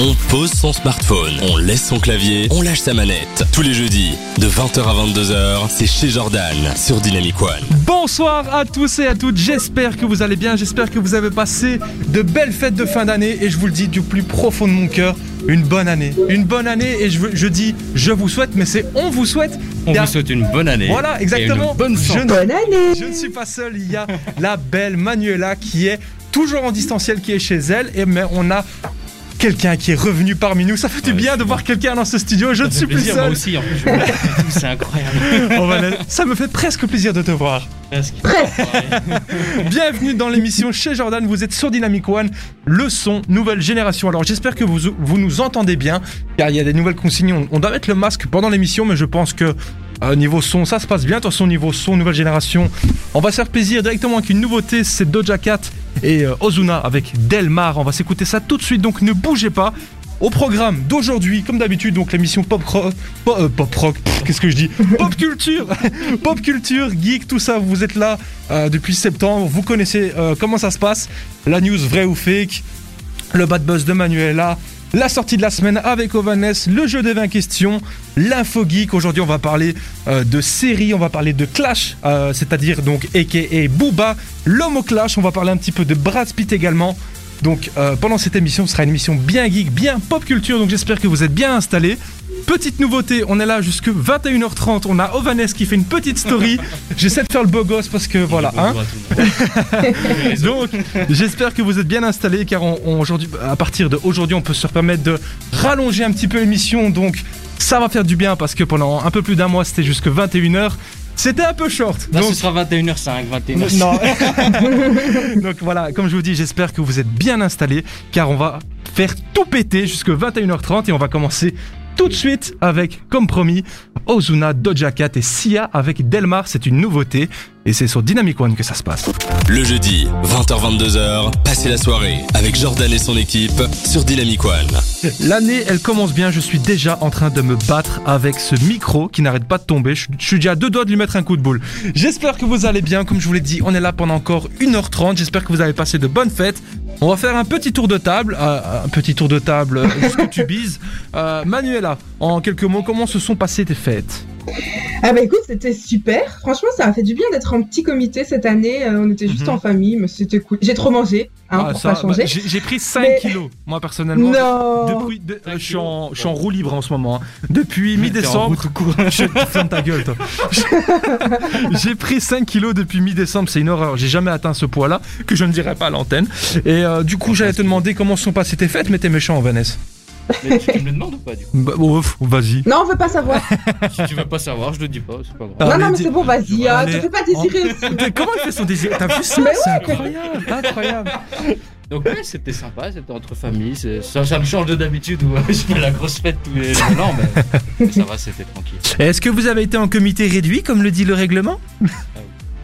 On pose son smartphone, on laisse son clavier, on lâche sa manette. Tous les jeudis, de 20h à 22h, c'est chez Jordan, sur Dynamic One. Bonsoir à tous et à toutes, j'espère que vous allez bien, j'espère que vous avez passé de belles fêtes de fin d'année et je vous le dis du plus profond de mon cœur, une bonne année. Une bonne année et je, veux- je dis je vous souhaite, mais c'est on vous souhaite. On vous souhaite une bonne année. Voilà, Et exactement. une bonne je, ne, Bonne année je ne suis pas seul, il y a la belle Manuela qui est toujours en distanciel, qui est chez elle, et mais on a quelqu'un qui est revenu parmi nous. Ça fait du Ouais, bien de voir quelqu'un dans ce studio. Je ne suis plus plaisir, Moi seul. aussi, en plus, c'est incroyable. Oh, Vanessa, ça me fait presque plaisir de te voir. Bienvenue dans l'émission chez Jordan, vous êtes sur Dynamic One, le son, nouvelle génération. Alors j'espère que vous, nous entendez bien, car il y a des nouvelles consignes. On, doit mettre le masque pendant l'émission, mais je pense que euh, niveau son, ça se passe bien. Façon, niveau son, nouvelle génération, on va se faire plaisir directement avec une nouveauté, c'est Doja Cat et euh, Ozuna avec Delmar. On va s'écouter ça tout de suite, donc ne bougez pas. Au programme d'aujourd'hui, comme d'habitude, donc l'émission pop rock, pop, euh, pop rock, qu'est-ce que je dis Pop culture, pop culture, geek, tout ça. Vous êtes là euh, depuis septembre, vous connaissez euh, comment ça se passe. La news vrai ou fake, le bad buzz de Manuela, la sortie de la semaine avec Ovanes, le jeu des 20 questions, l'info geek. Aujourd'hui, on va parler euh, de séries, on va parler de Clash, euh, c'est-à-dire donc aka Booba, l'homme au Clash. On va parler un petit peu de Brad Pitt également. Donc euh, pendant cette émission, ce sera une émission bien geek, bien pop culture. Donc j'espère que vous êtes bien installés. Petite nouveauté, on est là jusque 21h30. On a Ovanes qui fait une petite story. J'essaie de faire le beau gosse parce que voilà. hein. Donc, j'espère que vous êtes bien installés car on, on- aujourd'hui, à partir d'aujourd'hui, on peut se permettre de rallonger un petit peu l'émission. Donc, ça va faire du bien parce que pendant un peu plus d'un mois, c'était jusque 21h. C'était un peu short. Là, donc, ce sera 21h05, 21h05. non. donc voilà, comme je vous dis, j'espère que vous êtes bien installés car on va faire tout péter jusque 21h30 et on va commencer tout de suite avec, comme promis, Ozuna, Doja Cat et Sia avec Delmar. C'est une nouveauté et c'est sur Dynamic One que ça se passe. Le jeudi, 20h-22h, passez la soirée avec Jordan et son équipe sur Dynamic One. L'année, elle commence bien. Je suis déjà en train de me battre avec ce micro qui n'arrête pas de tomber. Je, je suis déjà à deux doigts de lui mettre un coup de boule. J'espère que vous allez bien. Comme je vous l'ai dit, on est là pendant encore 1h30. J'espère que vous avez passé de bonnes fêtes. On va faire un petit tour de table. euh, un petit tour de table, euh, ce que tu bises. Euh, Manuela, en quelques mots, comment se sont passées tes fêtes? Ah bah écoute, c'était super. Franchement, ça a fait du bien d'être en petit comité cette année. Euh, on était juste Mhm. en famille, mais c'était cool. J'ai trop mangé, hein, Ah, pour ça, pas changer. bah, J'ai pris 5 Mais- kilos, moi personnellement. non Depuis, de- euh, je, suis en, je suis en roue libre en ce moment. hein. Depuis mi-décembre. Je ferme ta gueule, toi. J'ai pris 5 kilos depuis mi-décembre, c'est une horreur. J'ai jamais atteint ce poids-là, que je ne dirai pas à l'antenne. Et euh, du coup, j'allais te demander comment sont passées tes fêtes, mais t'es méchant, Vanessa. Mais tu tu me le demandes ou pas, du coup Bah, pff, vas-y. Non, on veut pas savoir. Si tu veux pas savoir, je le dis pas, c'est pas grave. Ah, non, mais non, mais c'est bon, vas-y. Hein, te fais pas désirer aussi. Mais Comment il fait son désir T'as vu ça Mais C'est incroyable, incroyable. Donc, ouais, c'était sympa, c'était entre familles. Ça, ça me change de d'habitude où je fais la grosse fête tous les un an, mais ça va, c'était tranquille. Est-ce que vous avez été en comité réduit, comme le dit le règlement?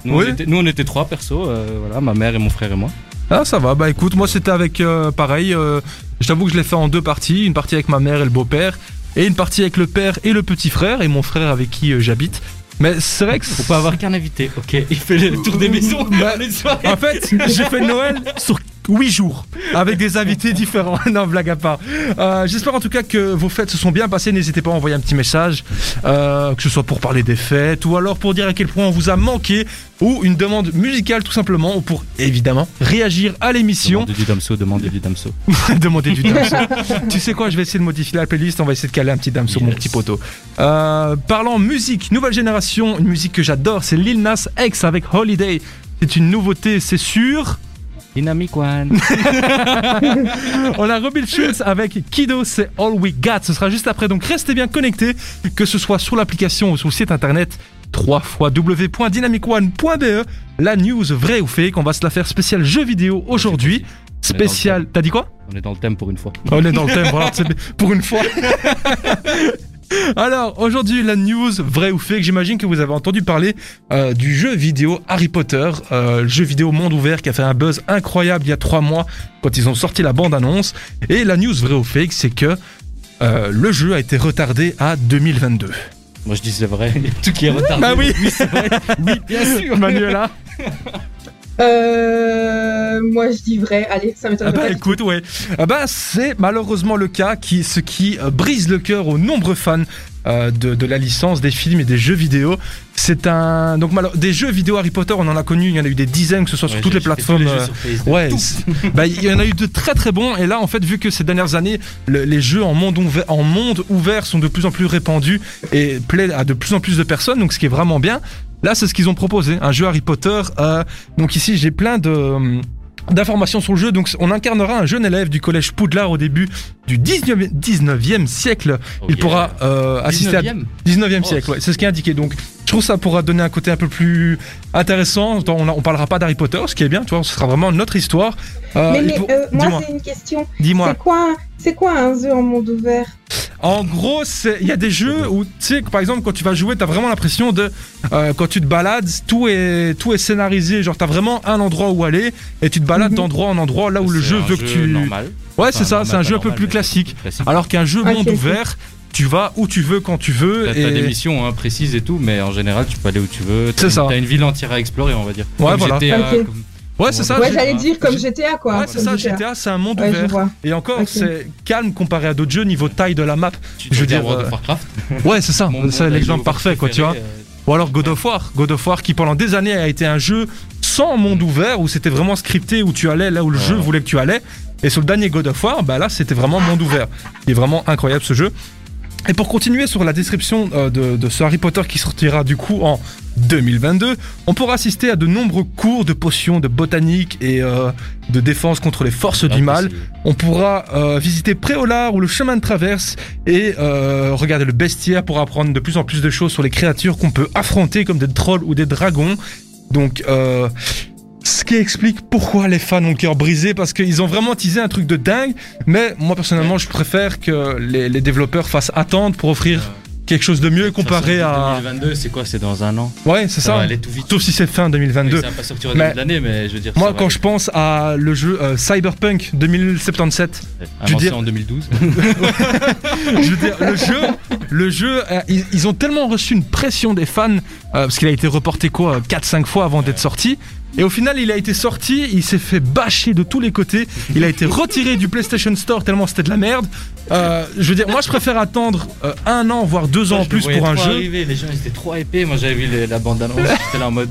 Nous, Oui. on, était, nous on était trois persos, euh, voilà, ma mère et mon frère et moi. Ah, ça va. Bah écoute, moi c'était avec euh, pareil. euh, je t'avoue que je l'ai fait en deux parties. Une partie avec ma mère et le beau-père, et une partie avec le père et le petit frère, et mon frère avec qui euh, j'habite. Mais c'est vrai que Faut pas avoir qu'un invité, ok? Il fait le tour des maisons, Bah, les. En fait, j'ai fait Noël sur 8 jours avec des invités différents. non, blague à part. Euh, J'espère en tout cas que vos fêtes se sont bien passées. N'hésitez pas à envoyer un petit message, euh, que ce soit pour parler des fêtes ou alors pour dire à quel point on vous a manqué ou une demande musicale tout simplement ou pour évidemment réagir à l'émission. Demandez du Damso, demandez du Damso. Demander du Damso. tu sais quoi, je vais essayer de modifier la playlist. On va essayer de caler un petit Damso, mon petit poteau. Euh, parlant musique, nouvelle génération, une musique que j'adore, c'est Lil Nas X avec Holiday. C'est une nouveauté, c'est sûr. Dynamic One. On a Robin Schulz avec Kido, c'est All We Got. Ce sera juste après, donc restez bien connectés, que ce soit sur l'application ou sur le site internet www.dynamicone.be. La news vraie ou fake, on va se la faire spéciale jeu vidéo aujourd'hui. Spécial. T'as dit quoi On est dans le thème pour une fois. On est dans le thème, voilà, pour une fois. Alors, aujourd'hui, la news, vrai ou fake, j'imagine que vous avez entendu parler euh, du jeu vidéo Harry Potter, euh, le jeu vidéo monde ouvert qui a fait un buzz incroyable il y a trois mois quand ils ont sorti la bande-annonce. Et la news, vrai ou fake, c'est que euh, le jeu a été retardé à 2022. Moi je dis c'est vrai, tout qui est retardé. Bah oui. c'est vrai. Oui, bien sûr. Manuela Euh, moi, je dis vrai. Allez, ça m'étonne Ah bah pas. écoute, ouais. Ah bah, c'est malheureusement le cas, qui, ce qui euh, brise le cœur aux nombreux fans euh, de, de la licence, des films et des jeux vidéo. C'est un. Donc, des jeux vidéo Harry Potter, on en a connu, il y en a eu des dizaines, que ce soit sur Ouais, toutes les plateformes. tous les jeux euh, sur Facebook. Ouais, bah, il y en a eu de très très bons. Et là, en fait, vu que ces dernières années, le- les jeux en monde, ouvert, en monde ouvert sont de plus en plus répandus et plaisent à de plus en plus de personnes, donc ce qui est vraiment bien. Là, c'est ce qu'ils ont proposé, un jeu Harry Potter. euh, donc ici, j'ai plein de hum, d'informations sur le jeu. Donc, on incarnera un jeune élève du collège Poudlard au début du 19e, 19e siècle. Il pourra euh, assister à 19e? 19e Oh, siècle, ouais, c'est ce qui est indiqué. Donc, je trouve que ça pourra donner un côté un peu plus intéressant. On, on parlera pas d'Harry Potter, ce qui est bien, tu vois, ce sera vraiment notre histoire. Euh, Mais, euh, moi, Dis-moi, c'est une question. dis-moi. C'est quoi, c'est quoi un jeu en monde ouvert En gros, il y a des jeux où, tu sais, que par exemple, quand tu vas jouer, t'as vraiment l'impression de, euh, quand tu te balades, tout est, tout est scénarisé. Genre, t'as vraiment un endroit où aller et tu te balades Mhm. d'endroit en endroit là où le jeu un veut que tu. Normal. Ouais, Enfin, c'est ça, c'est un jeu un peu normal, plus classique. classique. Alors qu'un jeu monde ouvert, tu vas où tu veux, quand tu veux. T'as et... t'as des missions hein, précises et tout, mais en général, tu peux aller où tu veux. T'as C'est une- ça. T'as une ville entière à explorer, on va dire. Ouais, Comme voilà. GTA, Ok. comme- Ouais, c'est ça. Ouais, j'allais dire comme GTA, quoi. Ouais, c'est comme ça, GTA, c'est un monde Ouais, je ouvert. vois. Et encore, c'est calme comparé à d'autres jeux niveau taille de la map. Tu Je veux dire World euh, of Warcraft. Ouais, c'est ça. C'est l'exemple parfait, quoi, tu vois. euh, Ou alors God of War. God of War qui pendant des années a été un jeu sans monde ouvert où c'était vraiment scripté où tu allais là où le Ouais. jeu voulait que tu allais. Et sur le dernier God of War, bah là c'était vraiment monde ouvert. Il est vraiment incroyable ce jeu. Et pour continuer sur la description euh, de, de ce Harry Potter qui sortira du coup en 2022, on pourra assister à de nombreux cours de potions, de botanique et euh, de défense contre les forces du mal. On pourra euh, visiter Préolard ou le chemin de traverse et euh, regarder le bestiaire pour apprendre de plus en plus de choses sur les créatures qu'on peut affronter comme des trolls ou des dragons. Donc, euh, ce qui explique pourquoi les fans ont le cœur brisé parce qu'ils ont vraiment teasé un truc de dingue. Mais moi personnellement, je préfère que les, les développeurs fassent attendre pour offrir quelque chose de mieux comparé à. 2022, c'est quoi? C'est dans un an. Ouais, c'est Ça ça. va tout vite. Sauf si c'est fin Oui, 2022. ça va pas sortir au Mais- début de l'année, mais je veux dire. Moi, quand aller je pense à le jeu euh, Cyberpunk 2077, vite. je veux dire- en 2012. je veux dire, le jeu, le jeu, euh, ils, ils ont tellement reçu une pression des fans euh, parce qu'il a été reporté quoi, 4-5 fois avant d'être sorti. Et au final, il a été sorti, il s'est fait bâcher de tous les côtés. Il a été retiré du PlayStation Store tellement c'était de la merde. Euh, je veux dire, moi, je préfère attendre euh, un an, voire deux ans en plus pour un jeu. arriver, Les gens ils étaient trop épais. Moi j'avais vu les- la bande annonce, j'étais là en mode.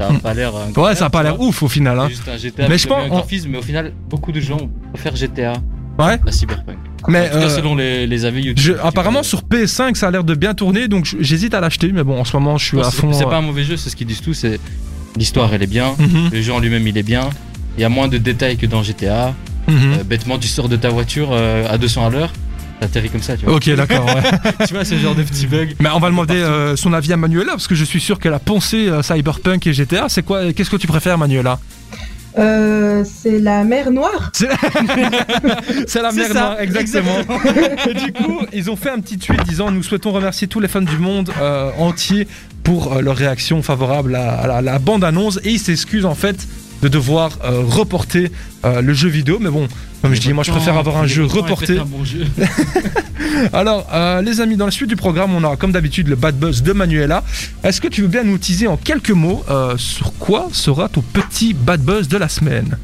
Ça a pas l'air. Ouais, ça a pas l'air ouf au final. Hein. Juste un GTA. Mais je pense- graphisme, mais au final, beaucoup de gens préfèrent GTA Ouais. à Cyberpunk. Mais en tout cas, euh, selon les, les avis YouTube. je- apparemment sur PS5, ça a l'air de bien tourner, donc j'hésite à l'acheter. Mais bon, en ce moment, je suis à fond. C'est pas un mauvais jeu, c'est ce qu'ils disent tous. C'est l'histoire, elle est bien. mhm, Le jeu en lui-même, il est bien. Il y a moins de détails que dans GTA. mhm. Euh, bêtement, tu sors de ta voiture euh, à 200 à l'heure, t'atterris comme ça, tu vois. Ok, d'accord. ouais. tu vois, ce genre de petits bugs. Mais on va demander euh, son avis à Manuela parce que je suis sûr qu'elle a poncé euh, Cyberpunk et GTA. C'est quoi Qu'est-ce que tu préfères, Manuela? Euh, c'est la mer Noire. C'est la mer ça, Noire, exactement. et du coup, ils ont fait un petit tweet disant Nous souhaitons remercier tous les fans du monde euh, entier pour euh, leur réaction favorable à, à la, la bande-annonce et ils s'excusent en fait de devoir euh, reporter euh, le jeu vidéo. Mais bon, comme je dis, moi je préfère avoir un jeu reporté. Un bon jeu. Alors, euh, les amis, dans la suite du programme, on aura comme d'habitude le bad buzz de Manuela. Est-ce que tu veux bien nous teaser en quelques mots sur quoi sera ton petit bad buzz de la semaine?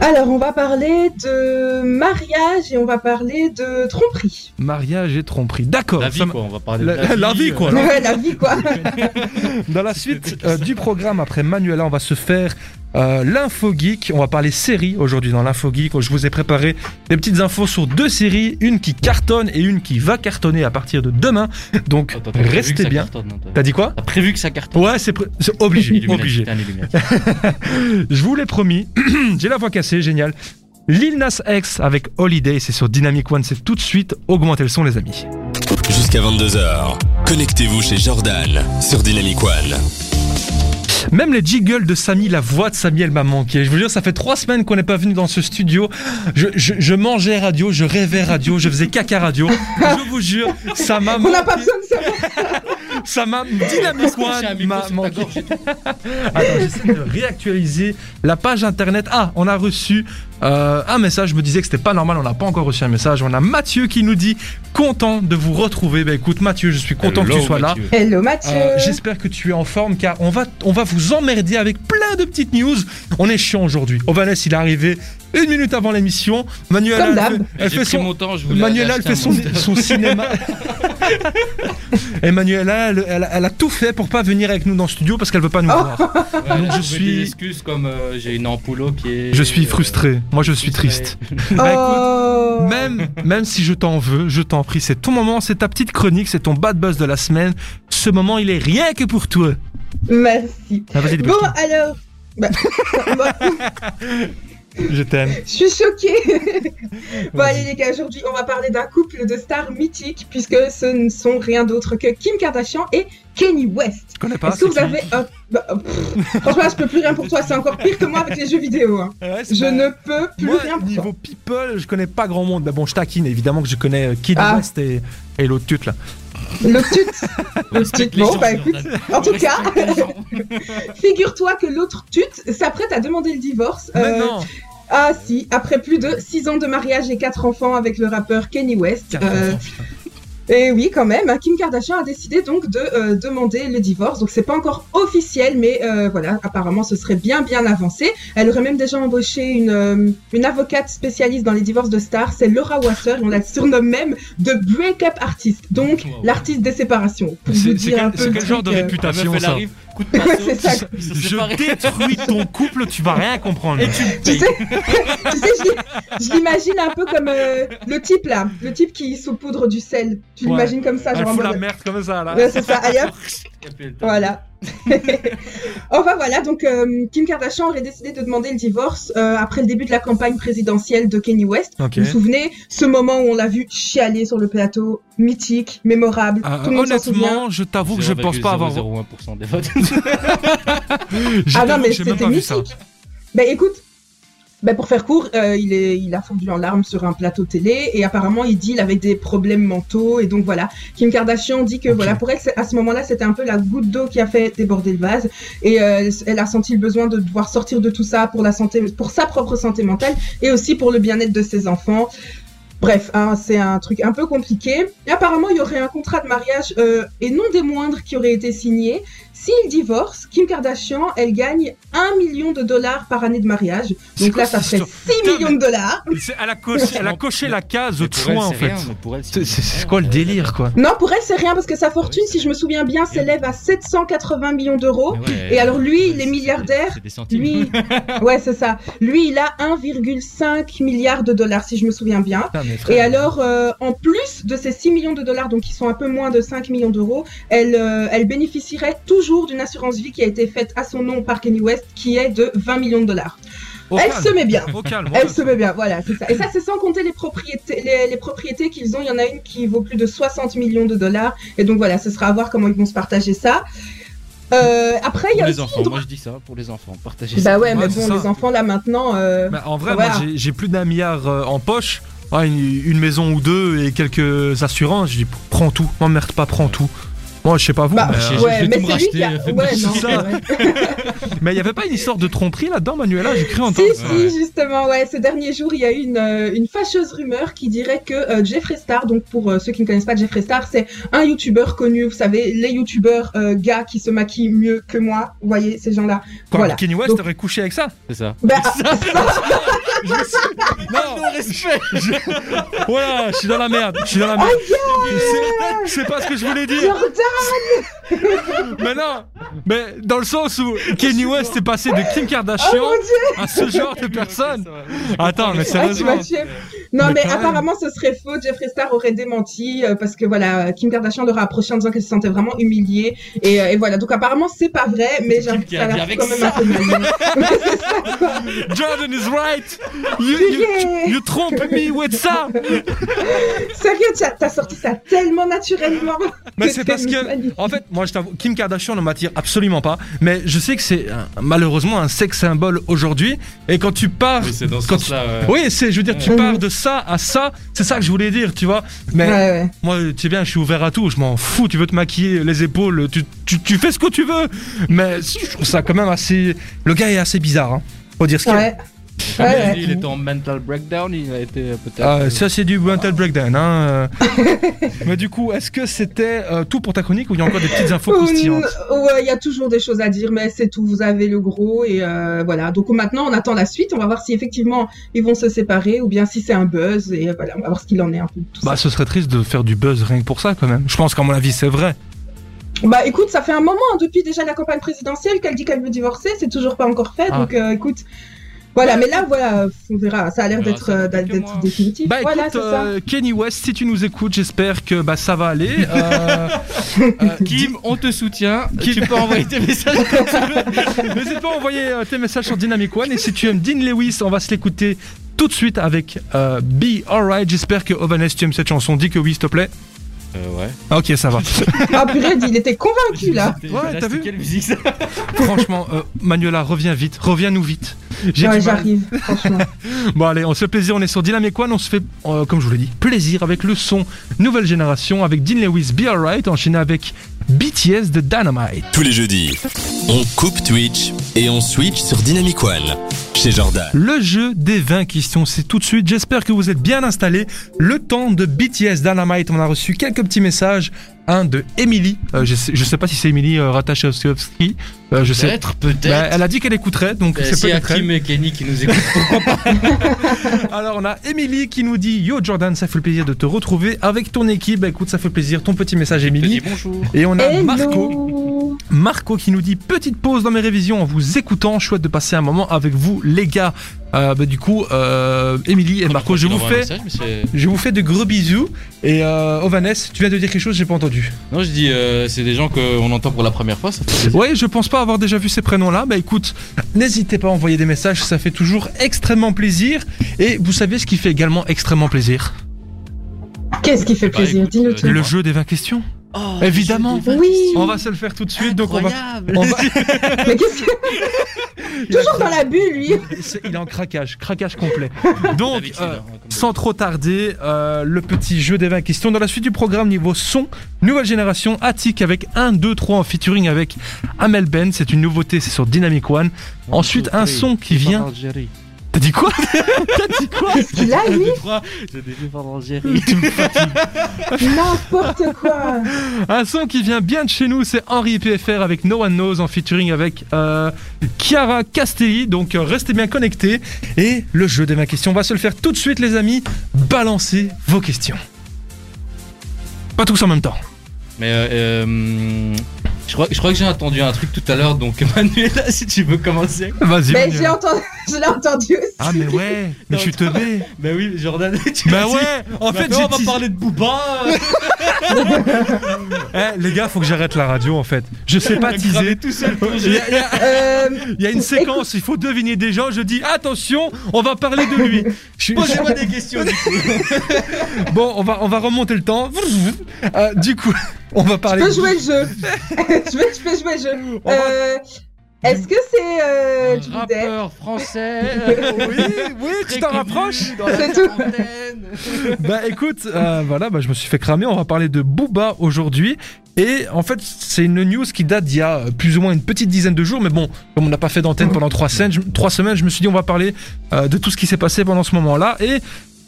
Alors, on va parler de mariage et on va parler de tromperie. Mariage et tromperie. D'accord. La vie, ça quoi, on va parler La- de la vie, quoi. euh, Alors- Ouais, la vie, quoi. Dans la suite euh, du programme, après Manuela, on va se faire euh, l'info geek. On va parler séries aujourd'hui dans l'info geek. Je vous ai préparé des petites infos sur deux séries, une qui cartonne et une qui va cartonner à partir de demain. Donc restez bien. T'as dit quoi T'as prévu que ça cartonne Ouais, c'est pré- obligé, obligé. Je vous l'ai promis. J'ai la voix cassée, génial. Lil Nas X avec Holiday, c'est sur Dynamic One, c'est tout de suite. Augmentez le son, les amis. Jusqu'à 22h, connectez-vous chez Jordan sur Dynamic One. Même les jiggles de Samy, la voix de Samy, elle m'a manqué. Je vous jure, ça fait trois semaines qu'on n'est pas venu dans ce studio. Je, je- je mangeais radio, je rêvais radio, je faisais caca radio. Je vous jure, ça m'a On n'a pas manqué. besoin de savoir. Ça m'a Dynamic One m'a manqué. Attends, j'essaie de réactualiser la page internet. Ah, on a reçu euh, un message. Je me disais que c'était pas normal. On n'a pas encore reçu un message. On a Mathieu qui nous dit content de vous retrouver. Ben écoute, Mathieu, je suis content que tu sois là. Mathieu. Hello Mathieu. Euh, J'espère que tu es en forme car on va, on va vous emmerder avec plein de petites news. On est chiant aujourd'hui. Ovanès, il est arrivé une minute avant l'émission. Manuela, Comme elle fait, elle son, mon temps, je voulais Manuela, elle fait son, cinéma. Et Manuela, elle, elle- elle a tout fait pour pas venir avec nous dans le studio parce qu'elle veut pas nous Oh. voir. Ouais, Donc, je je suis- suis. des excuses comme euh, j'ai une ampoule qui est. Je suis euh, frustré. Moi, je suis frustré. triste. Bah, écoute, oh. même, même si je t'en veux, je t'en prie, c'est ton moment, c'est ta petite chronique, c'est ton bad buzz de la semaine. Ce moment, il est rien que pour toi. Merci. Ah, Bon alors. Bah, Je t'aime. je suis choquée. bon allez les gars, aujourd'hui on va parler d'un couple de stars mythiques puisque ce ne sont rien d'autre que Kim Kardashian et Kanye West. Je connais pas. Est-ce que vous qui avez un... bah, pff, Franchement, je peux plus rien pour toi. C'est encore pire que moi avec les jeux vidéo. hein. Ouais, Je pas- ne peux plus Moi, rien pour niveau toi. people, je connais pas grand monde. Bon, je taquine, évidemment que je connais euh, Kid Ah. West et, et l'autre tute là. Le tut. Le Respecte tut. les Bon bah écoute. En tout cas, figure-toi que l'autre tut s'apprête à demander le divorce. Mais Euh, non Ah si, après plus de 6 ans de mariage et 4 enfants avec le rappeur Kanye West. Quatre euh, enfants, putain. Et oui, quand même, hein, Kim Kardashian a décidé donc de euh, demander le divorce. Donc c'est pas encore officiel, mais euh, voilà, apparemment ce serait bien bien avancé. Elle aurait même déjà embauché une, euh, une avocate spécialiste dans les divorces de stars, c'est Laura Wasser, et on la surnomme même de break-up artist, donc Wow. l'artiste des séparations. C'est c'est dire un quel, genre de euh, réputation ça arrive, coup de pinceau, ça. Je détruis ton couple, tu vas rien comprendre. Et tu me Tu payes. sais, tu sais, je l'im- je l'imagine un peu comme euh, le type là, le type qui saupoudre du sel. Tu Ouais. l'imagines comme ça, Elle genre en fout la mode- merde comme ça là. Ouais, c'est ça, te- voilà. enfin voilà, donc euh, Kim Kardashian aurait décidé de demander le divorce euh, après le début de la campagne présidentielle de Kanye West. Vous vous souvenez, ce moment où on l'a vu chialer sur le plateau, mythique, mémorable, Ah, tout le monde honnêtement, je t'avoue que je pense pas avoir. 0,001% des votes. Ah non, mais c'était mythique. Ben écoute, ben pour faire court, euh, il, est, il a fondu en larmes sur un plateau télé et apparemment il deal avec des problèmes mentaux et donc voilà. Kim Kardashian dit que voilà pour elle à ce moment-là c'était un peu la goutte d'eau qui a fait déborder le vase et euh, elle a senti le besoin de devoir sortir de tout ça pour la santé, pour sa propre santé mentale et aussi pour le bien-être de ses enfants. Bref, hein, c'est un truc un peu compliqué. Et apparemment, il y aurait un contrat de mariage, euh, et non des moindres, qui aurait été signé. S'il divorce, Kim Kardashian, elle gagne 1 million de dollars par année de mariage. Donc quoi là, ça ferait histoire 6 Putain, millions de dollars. C'est- Elle a coché, elle a coché la case de soin en fait. C'est quoi le délire quoi Non, pour elle, c'est rien parce que sa fortune, si je me souviens bien, s'élève à 780 millions d'euros. Ouais, Et alors, lui, ouais, il est milliardaire. C'est des. Lui, ouais, c'est ça. Lui, il a 1,5 milliard de dollars, si je me souviens bien. Putain. Et alors, euh, en plus de ces 6 millions de dollars, donc qui sont un peu moins de 5 millions d'euros, elle, euh, elle bénéficierait toujours d'une assurance vie qui a été faite à son nom par Kanye West, qui est de 20 millions de dollars. Au elle calme. se met bien. Au calme. Elle se met bien, voilà, c'est ça. Et ça, c'est sans compter les propriétés, les, les propriétés qu'ils ont. Il y en a une qui vaut plus de 60 millions de dollars. Et donc voilà, ce sera à voir comment ils vont se partager ça. Euh, après, il y Pour a les aussi enfants, droit- moi je dis ça, pour les enfants, partagez ça. Bah ouais, mais Ouais, bon, les enfants là maintenant. euh, Bah, en vrai, j'ai- j'ai plus d'un milliard euh, en poche. Ouais, une, une maison ou deux et quelques assurances. Je dis, prends tout. Moi, merde pas, prends tout. Moi, je sais pas vous, Bah, mais, euh, je ouais, vais mais tout me c'est lui qui a. racheter, fais Ouais, pas non, ça. mais il y avait pas une histoire de tromperie là-dedans, Manuela? J'ai cru entendre. Si, ça. Ouais. si, justement, ouais. Ces derniers jours, il y a eu une, euh, une fâcheuse rumeur qui dirait que euh, Jeffree Star, donc pour euh, ceux qui ne connaissent pas Jeffree Star, c'est un youtubeur connu, vous savez, les youtubeurs euh, gars qui se maquillent mieux que moi, vous voyez, ces gens-là. Quoi, voilà. Kanye West Donc- aurait couché avec ça C'est ça. Bah, Non, voilà, je suis dans la merde. Je suis dans la merde. Je sais- je sais pas ce que je voulais dire. Jordan, Mais non, mais dans le sens où Kanye West est passé de Kim oh Kardashian à ce genre de personne. Attends, mais ah, tu sérieusement. tué. Non, Mais mais, quand même. apparemment, ce serait faux. Jeffree Star aurait démenti euh, parce que voilà, Kim Kardashian l'aurait approché en disant qu'elle se sentait vraiment humiliée. Et, euh, et voilà, donc apparemment, c'est pas vrai, mais qui ça a quand même ça. un peu. Jordan is right. You, you, trompe me with ça. Sérieux, t'as sorti ça tellement naturellement. Mais c'est parce que. En fait, moi je t'avoue, Kim Kardashian ne m'attire absolument pas. Mais je sais que c'est euh, malheureusement un sex symbole aujourd'hui. Et quand tu pars. Oui, c'est dans ce Quand sens-là. ouais. Oui, c'est, je veux dire, tu pars de ça à ça. C'est ça que je voulais dire, tu vois. Mais Ouais, ouais. moi, tu sais bien, je suis ouvert à tout. Je m'en fous. Tu veux te maquiller les épaules, tu, tu, tu fais ce que tu veux. Mais je trouve ça quand même assez. Le gars est assez bizarre. Hein. Faut dire ce qu'il Ouais. Ouais. Il était en mental breakdown, il a été peut-être. Ah, euh, ça c'est du mental breakdown. Hein. euh. Mais du coup, est-ce que c'était euh, tout pour ta chronique ou il y a encore des petites infos croustillantes Ouais, il y a toujours des choses à dire, mais c'est tout. Vous avez le gros et euh, voilà. Donc maintenant, on attend la suite. On va voir si effectivement ils vont se séparer ou bien si c'est un buzz et voilà, on va voir ce qu'il en est un peu. Tout Bah, ça. ce serait triste de faire du buzz rien que pour ça quand même. Je pense qu'à mon avis, c'est vrai. Bah écoute, ça fait un moment hein, depuis déjà la campagne présidentielle qu'elle dit qu'elle veut divorcer. C'est toujours pas encore fait. Ah. Donc euh, écoute. Voilà, mais là, voilà, on verra. Ça a l'air d'être euh, définitif. Bah voilà, écoute, euh, Kenny West, si tu nous écoutes, j'espère que bah, ça va aller. Euh, euh, Kim, on te soutient. Kim- Tu peux envoyer tes messages quand tu veux. N'hésite pas à envoyer euh, tes messages sur Dynamic One. Et si tu aimes Dean Lewis, on va se l'écouter tout de suite avec euh, Be Alright. J'espère que Ovanes, tu aimes cette chanson. Dis que oui, s'il te plaît. Euh, ouais. Ah, Ok, ça va. Ah purée, il était convaincu là. Ouais, t'as vu Quelle musique ça Franchement, euh, Manuela, reviens vite. Reviens-nous vite. Ouais, j'arrive, franchement. Bon allez, on se fait plaisir, on est sur Dynamic One, on se fait, euh, comme je vous l'ai dit, plaisir avec le son nouvelle génération, avec Dean Lewis, Be Alright, enchaîné avec BTS de Dynamite. Tous les jeudis, on coupe Twitch et on switch sur Dynamic One. Chez Jordan. Le jeu des 20 questions, c'est tout de suite, j'espère que vous êtes bien installés. Le temps de BTS Dynamite, on a reçu quelques petits messages. Un de Emily, euh, je, sais, je sais pas si c'est Emily euh, Ratajkowski, euh, je sais. Peut-être, peut-être. Bah, elle a dit qu'elle écouterait, donc Euh, c'est peut-être elle. Qui nous Alors on a Emily qui nous dit Yo Jordan, ça fait le plaisir de te retrouver avec ton équipe. Bah, écoute, ça fait plaisir. Ton petit message, dis bonjour. Et on a Hello. Marco. Marco qui nous dit petite pause dans mes révisions en vous écoutant. Chouette de passer un moment avec vous, les gars. Euh, bah, du coup, euh, Émilie et Marco, je vous fais, message, mais c'est- je vous fais de gros bisous. Et euh, Ovanes, tu viens de dire quelque chose, j'ai pas entendu. Non, je dis, euh, c'est des gens qu'on entend pour la première fois, ça fait plaisir. Ouais, je pense pas avoir déjà vu ces prénoms-là. Bah écoute, n'hésitez pas à envoyer des messages, ça fait toujours extrêmement plaisir. Et vous savez ce qui fait également extrêmement plaisir? Qu'est-ce qui fait Bah, plaisir? écoute, Dis-nous euh, tout. Le jeu des 20 questions. Oh, Évidemment. Oui. On va se le faire tout de suite. Donc on va, Incroyable. on va- Mais qu'est-ce que. Toujours dans la bulle, lui Il est en craquage, craquage complet. Donc, euh, hein, sans trop tarder, euh, le petit jeu des 20 questions. Dans la suite du programme, niveau son, nouvelle génération, Attic avec 1, 2, 3 en featuring avec Amel Ben. C'est une nouveauté, c'est sur Dynamic One. Ensuite, un son qui vient. T'as dit quoi T'as dit quoi Qu'est-ce qu'il a, lui J'ai des d'Algérie. N'importe quoi Un son qui vient bien de chez nous, c'est Henri PFR avec No One Knows en featuring avec euh, Chiara Castelli. Donc euh, restez bien connectés. Et le jeu des 20 questions, on va se le faire tout de suite, les amis. Balancez vos questions. Pas tous en même temps. Mais euh, euh, je, crois, je crois que j'ai entendu un truc tout à l'heure, donc Manuela, si tu veux commencer. Vas-y. Mais Manuel. j'ai entendu, je l'ai entendu aussi. Ah mais ouais, mais je suis teubé. Bah oui, Jordan, tu Bah m'as dit- ouais, en Bah fait on va parler de Booba. Eh, les gars, faut que j'arrête la radio en fait. Je sais pas teaser. tout seul. Il y, a, il y a- Euh, il y a une séquence, il faut deviner des gens. Je dis attention, on va parler de lui. Je suis- Posez-moi des questions du coup. Bon, on va, on va remonter le temps. Euh, du coup, on va je parler. peux jouer le jeu. je, vais, je peux jouer le jeu. On va- Euh, Est-ce que c'est euh, Un rappeur français. Oui, oui, tu t'en rapproches. C'est tout. Bah écoute, euh, voilà, bah, je me suis fait cramer. On va parler de Booba aujourd'hui. Et en fait, c'est une news qui date d'il y a euh, plus ou moins une petite dizaine de jours. Mais bon, comme on n'a pas fait d'antenne pendant trois semaines, je, trois semaines, je me suis dit on va parler euh, de tout ce qui s'est passé pendant ce moment-là. Et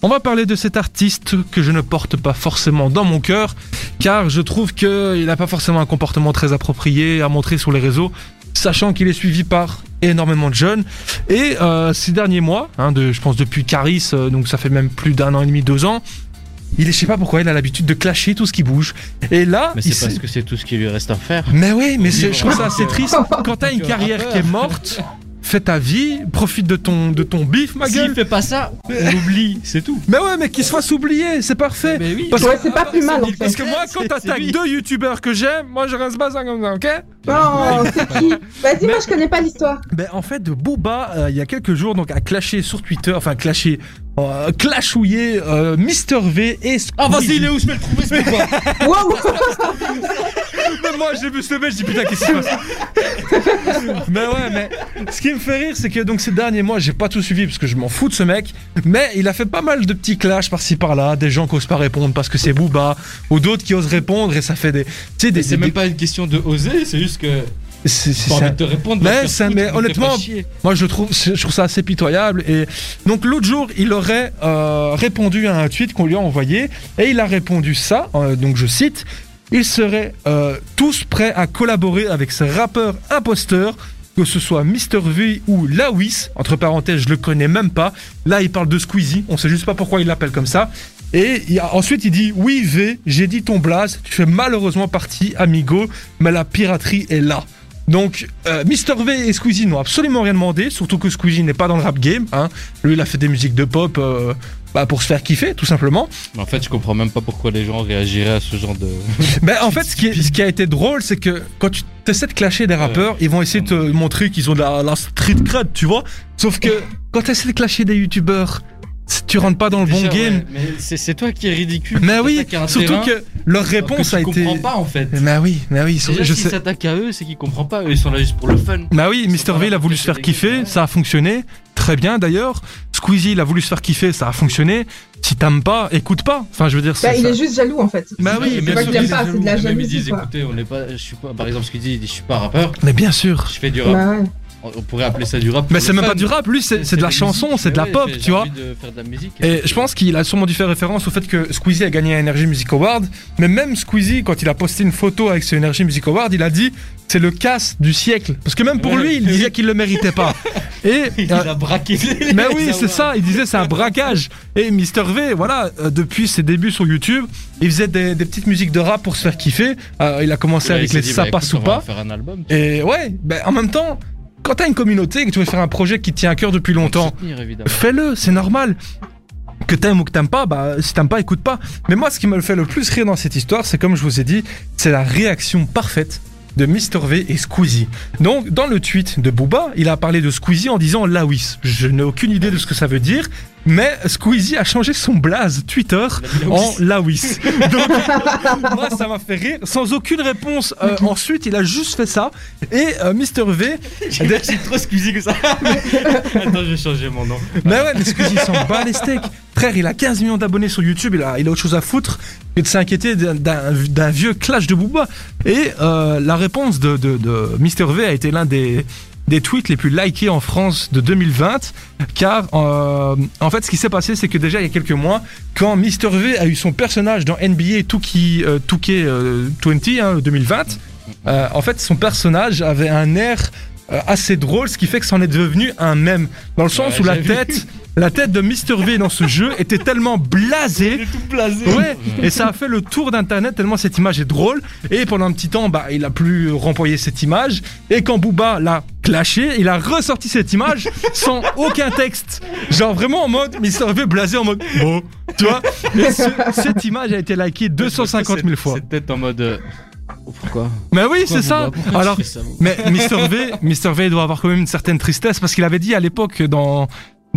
on va parler de cet artiste que je ne porte pas forcément dans mon cœur, car je trouve qu'il n'a pas forcément un comportement très approprié à montrer sur les réseaux, sachant qu'il est suivi par énormément de jeunes. Et euh, ces derniers mois, hein, de, je pense depuis Caris, euh, donc ça fait même plus d'un an et demi, deux ans, il est, je sais pas pourquoi, il a l'habitude de clasher tout ce qui bouge. Et là, Mais c'est parce que c'est tout ce qui lui reste à faire. mais oui, mais je trouve ça assez triste. Quand t'as une carrière qui est morte, fais ta vie, profite de ton, de ton bif, ma S'il gueule. fait pas ça, on oublie, c'est tout. Mais ouais, mais qu'il se fasse oublier, c'est parfait. Mais oui. Parce, Ouais, c'est pas plus mal parce fait. que moi, quand C'est- t'attaques c'est deux youtubeurs que j'aime, moi je reste ça comme ça, ok? Non, c'est qui? Vas-y, moi je connais pas l'histoire. Ben en fait, Booba, euh, il y a quelques jours, donc a clashé sur Twitter, enfin clashé, euh, clashouillé euh, Mister V et Ah, vas-y, il est où? Je vais le trouver ce Booba Wow Même moi, j'ai vu ce mec, je dis putain, qu'est-ce qui se passe Mais ouais, mais ce qui me fait rire, c'est que donc ces derniers mois, j'ai pas tout suivi parce que je m'en fous de ce mec. Mais il a fait pas mal de petits clashs par-ci par-là, des gens qui osent pas répondre parce que c'est Booba, ou d'autres qui osent répondre et ça fait des. Tu sais, des. C'est des- même pas une question de oser, c'est juste que c'est- de te répondre. Mais ça- foutre, mais honnêtement. Moi, je trouve, je trouve ça assez pitoyable. Et donc, l'autre jour, il aurait euh, répondu à un tweet qu'on lui a envoyé. Et il a répondu ça. euh, donc, je cite Ils seraient euh, tous prêts à collaborer avec ce rappeur imposteur, que ce soit Mr. V ou Lawis. Entre parenthèses, je le connais même pas. Là, il parle de Squeezie. On sait juste pas pourquoi il l'appelle comme ça. Et ensuite, il dit Oui, V, j'ai dit ton blaze. Tu fais malheureusement partie, amigo, mais la piraterie est là. Donc, euh, Mr. V et Squeezie n'ont absolument rien demandé, surtout que Squeezie n'est pas dans le rap game. Hein. Lui, il a fait des musiques de pop euh, bah, pour se faire kiffer, tout simplement. Mais en fait, je comprends même pas pourquoi les gens réagiraient à ce genre de. Mais en fait, ce qui, est- ce qui a été drôle, c'est que quand tu essaies de clasher des rappeurs, ils vont essayer de te montrer qu'ils ont de la, la street cred, tu vois. Sauf que quand tu essaies de clasher des youtubeurs, tu rentres pas dans le bon Déjà, game. ouais, mais c'est toi qui es ridicule. Mais oui, surtout terrain que leur réponse que a tu été. comprends pas en fait. Mais oui, mais oui, Déjà, je s'il sais. s'attaque à eux, c'est qu'ils comprennent pas. Eux, ils sont là juste pour le fun. Bah oui, Mr. V, il a voulu se faire kiffer, gueules. ça a fonctionné. Très bien d'ailleurs. Squeezie, il a voulu se faire kiffer, ça a fonctionné. Si t'aimes pas, écoute pas. Enfin, je veux dire, Bah, il ça. est juste jaloux en fait. Bah oui, c'est bien pas sûr qu'il aime qu'il est pas, c'est de la Même ils jalousie disent, écoutez, on n'est pas, je suis pas, par exemple, ce qu'il dit, il dit, je suis pas rappeur, Mais bien sûr. je fais du rap. Bah. On pourrait appeler ça du rap. Mais c'est même fun. pas du rap, lui, c'est de la chanson, c'est de la Ouais, pop, tu vois. envie de faire de la musique. Et je pense qu'il a sûrement dû faire référence au fait que Squeezie a gagné un Energy Music Award. Mais même Squeezie, quand il a posté une photo avec ce Energy Music Award, il a dit c'est le casse du siècle. Parce que même pour Ouais. lui, il disait qu'il le méritait pas. Et Il euh, a braqué les Mais oui, c'est ça, il disait c'est un braquage. Et Mr. V, voilà, euh, depuis ses débuts sur YouTube, il faisait des, des petites musiques de rap pour se faire kiffer. Euh, il a commencé Ouais, avec les dit, ça bah, passe écoute, ou pas. faire un album. Et ouais, ben, en même temps, quand t'as une communauté et que tu veux faire un projet qui te tient à cœur depuis longtemps, fais-le, c'est normal. Que t'aimes ou que t'aimes pas, bah si t'aimes pas, écoute pas. Mais moi, ce qui me fait le plus rire dans cette histoire, c'est comme je vous ai dit, c'est la réaction parfaite de Mr. V et Squeezie. Donc, dans le tweet de Booba, il a parlé de Squeezie en disant Lawis. Je n'ai aucune idée de ce que ça veut dire, mais Squeezie a changé son blaze Twitter en Lawis. Donc, moi, ça m'a fait rire, sans aucune réponse. Euh, ensuite, il a juste fait ça. Et euh, Mr. V, J'ai trop squeezie que ça. Attends, je vais changer mon nom. Mais ouais, mais Squeezie s'en bat les steaks. Frère, il a 15 millions d'abonnés sur YouTube, il a, il a autre chose à foutre que de s'inquiéter d'un- vieux clash de Booba. Et euh, la réponse de, de, de Mr. V a été l'un des, des tweets les plus likés en France de 2020. Car euh, en fait, ce qui s'est passé, c'est que déjà il y a quelques mois, quand Mr. V a eu son personnage dans NBA 2K, euh, 2K euh, 20, hein, 2020, euh, en fait, son personnage avait un air euh, assez drôle, ce qui fait que c'en est devenu un mème. Dans le sens Ouais, où la vu. La tête de Mr. V dans ce jeu était tellement blasée. tout blasé. Ouais, et ça a fait le tour d'internet tellement cette image est drôle. Et pendant un petit temps, bah, il a plus renvoyé cette image. Et quand Booba l'a clashé, il a ressorti cette image sans aucun texte. Genre vraiment en mode Mr. V blasé en mode bon, tu vois. Et ce- cette image a été likée 250 000 fois. Cette tête en mode. euh, oh, pourquoi? Mais oui, c'est ça. Alors, mais Mr. V, Mr. V doit avoir quand même une certaine tristesse parce qu'il avait dit à l'époque dans,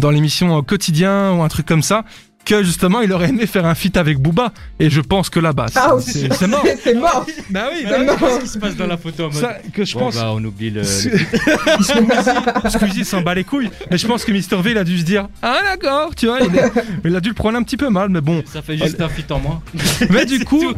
dans l'émission euh, Quotidien ou un truc comme ça que justement il aurait aimé faire un feat avec Booba et je pense que là-bas Ah, c'est mort. c'est mort. Bah oui, bah là, oui. Qu'est-ce qui se passe dans la photo en mode. Ça, que je Bon, pense. bah, on oublie le. Squeezie, Squeezie s'en bat les couilles. Mais je pense que Mr. V il a dû se dire Ah d'accord, tu vois, il, est- il a dû le prendre un petit peu mal, mais bon. Ça fait juste un feat en moins. Mais du coup,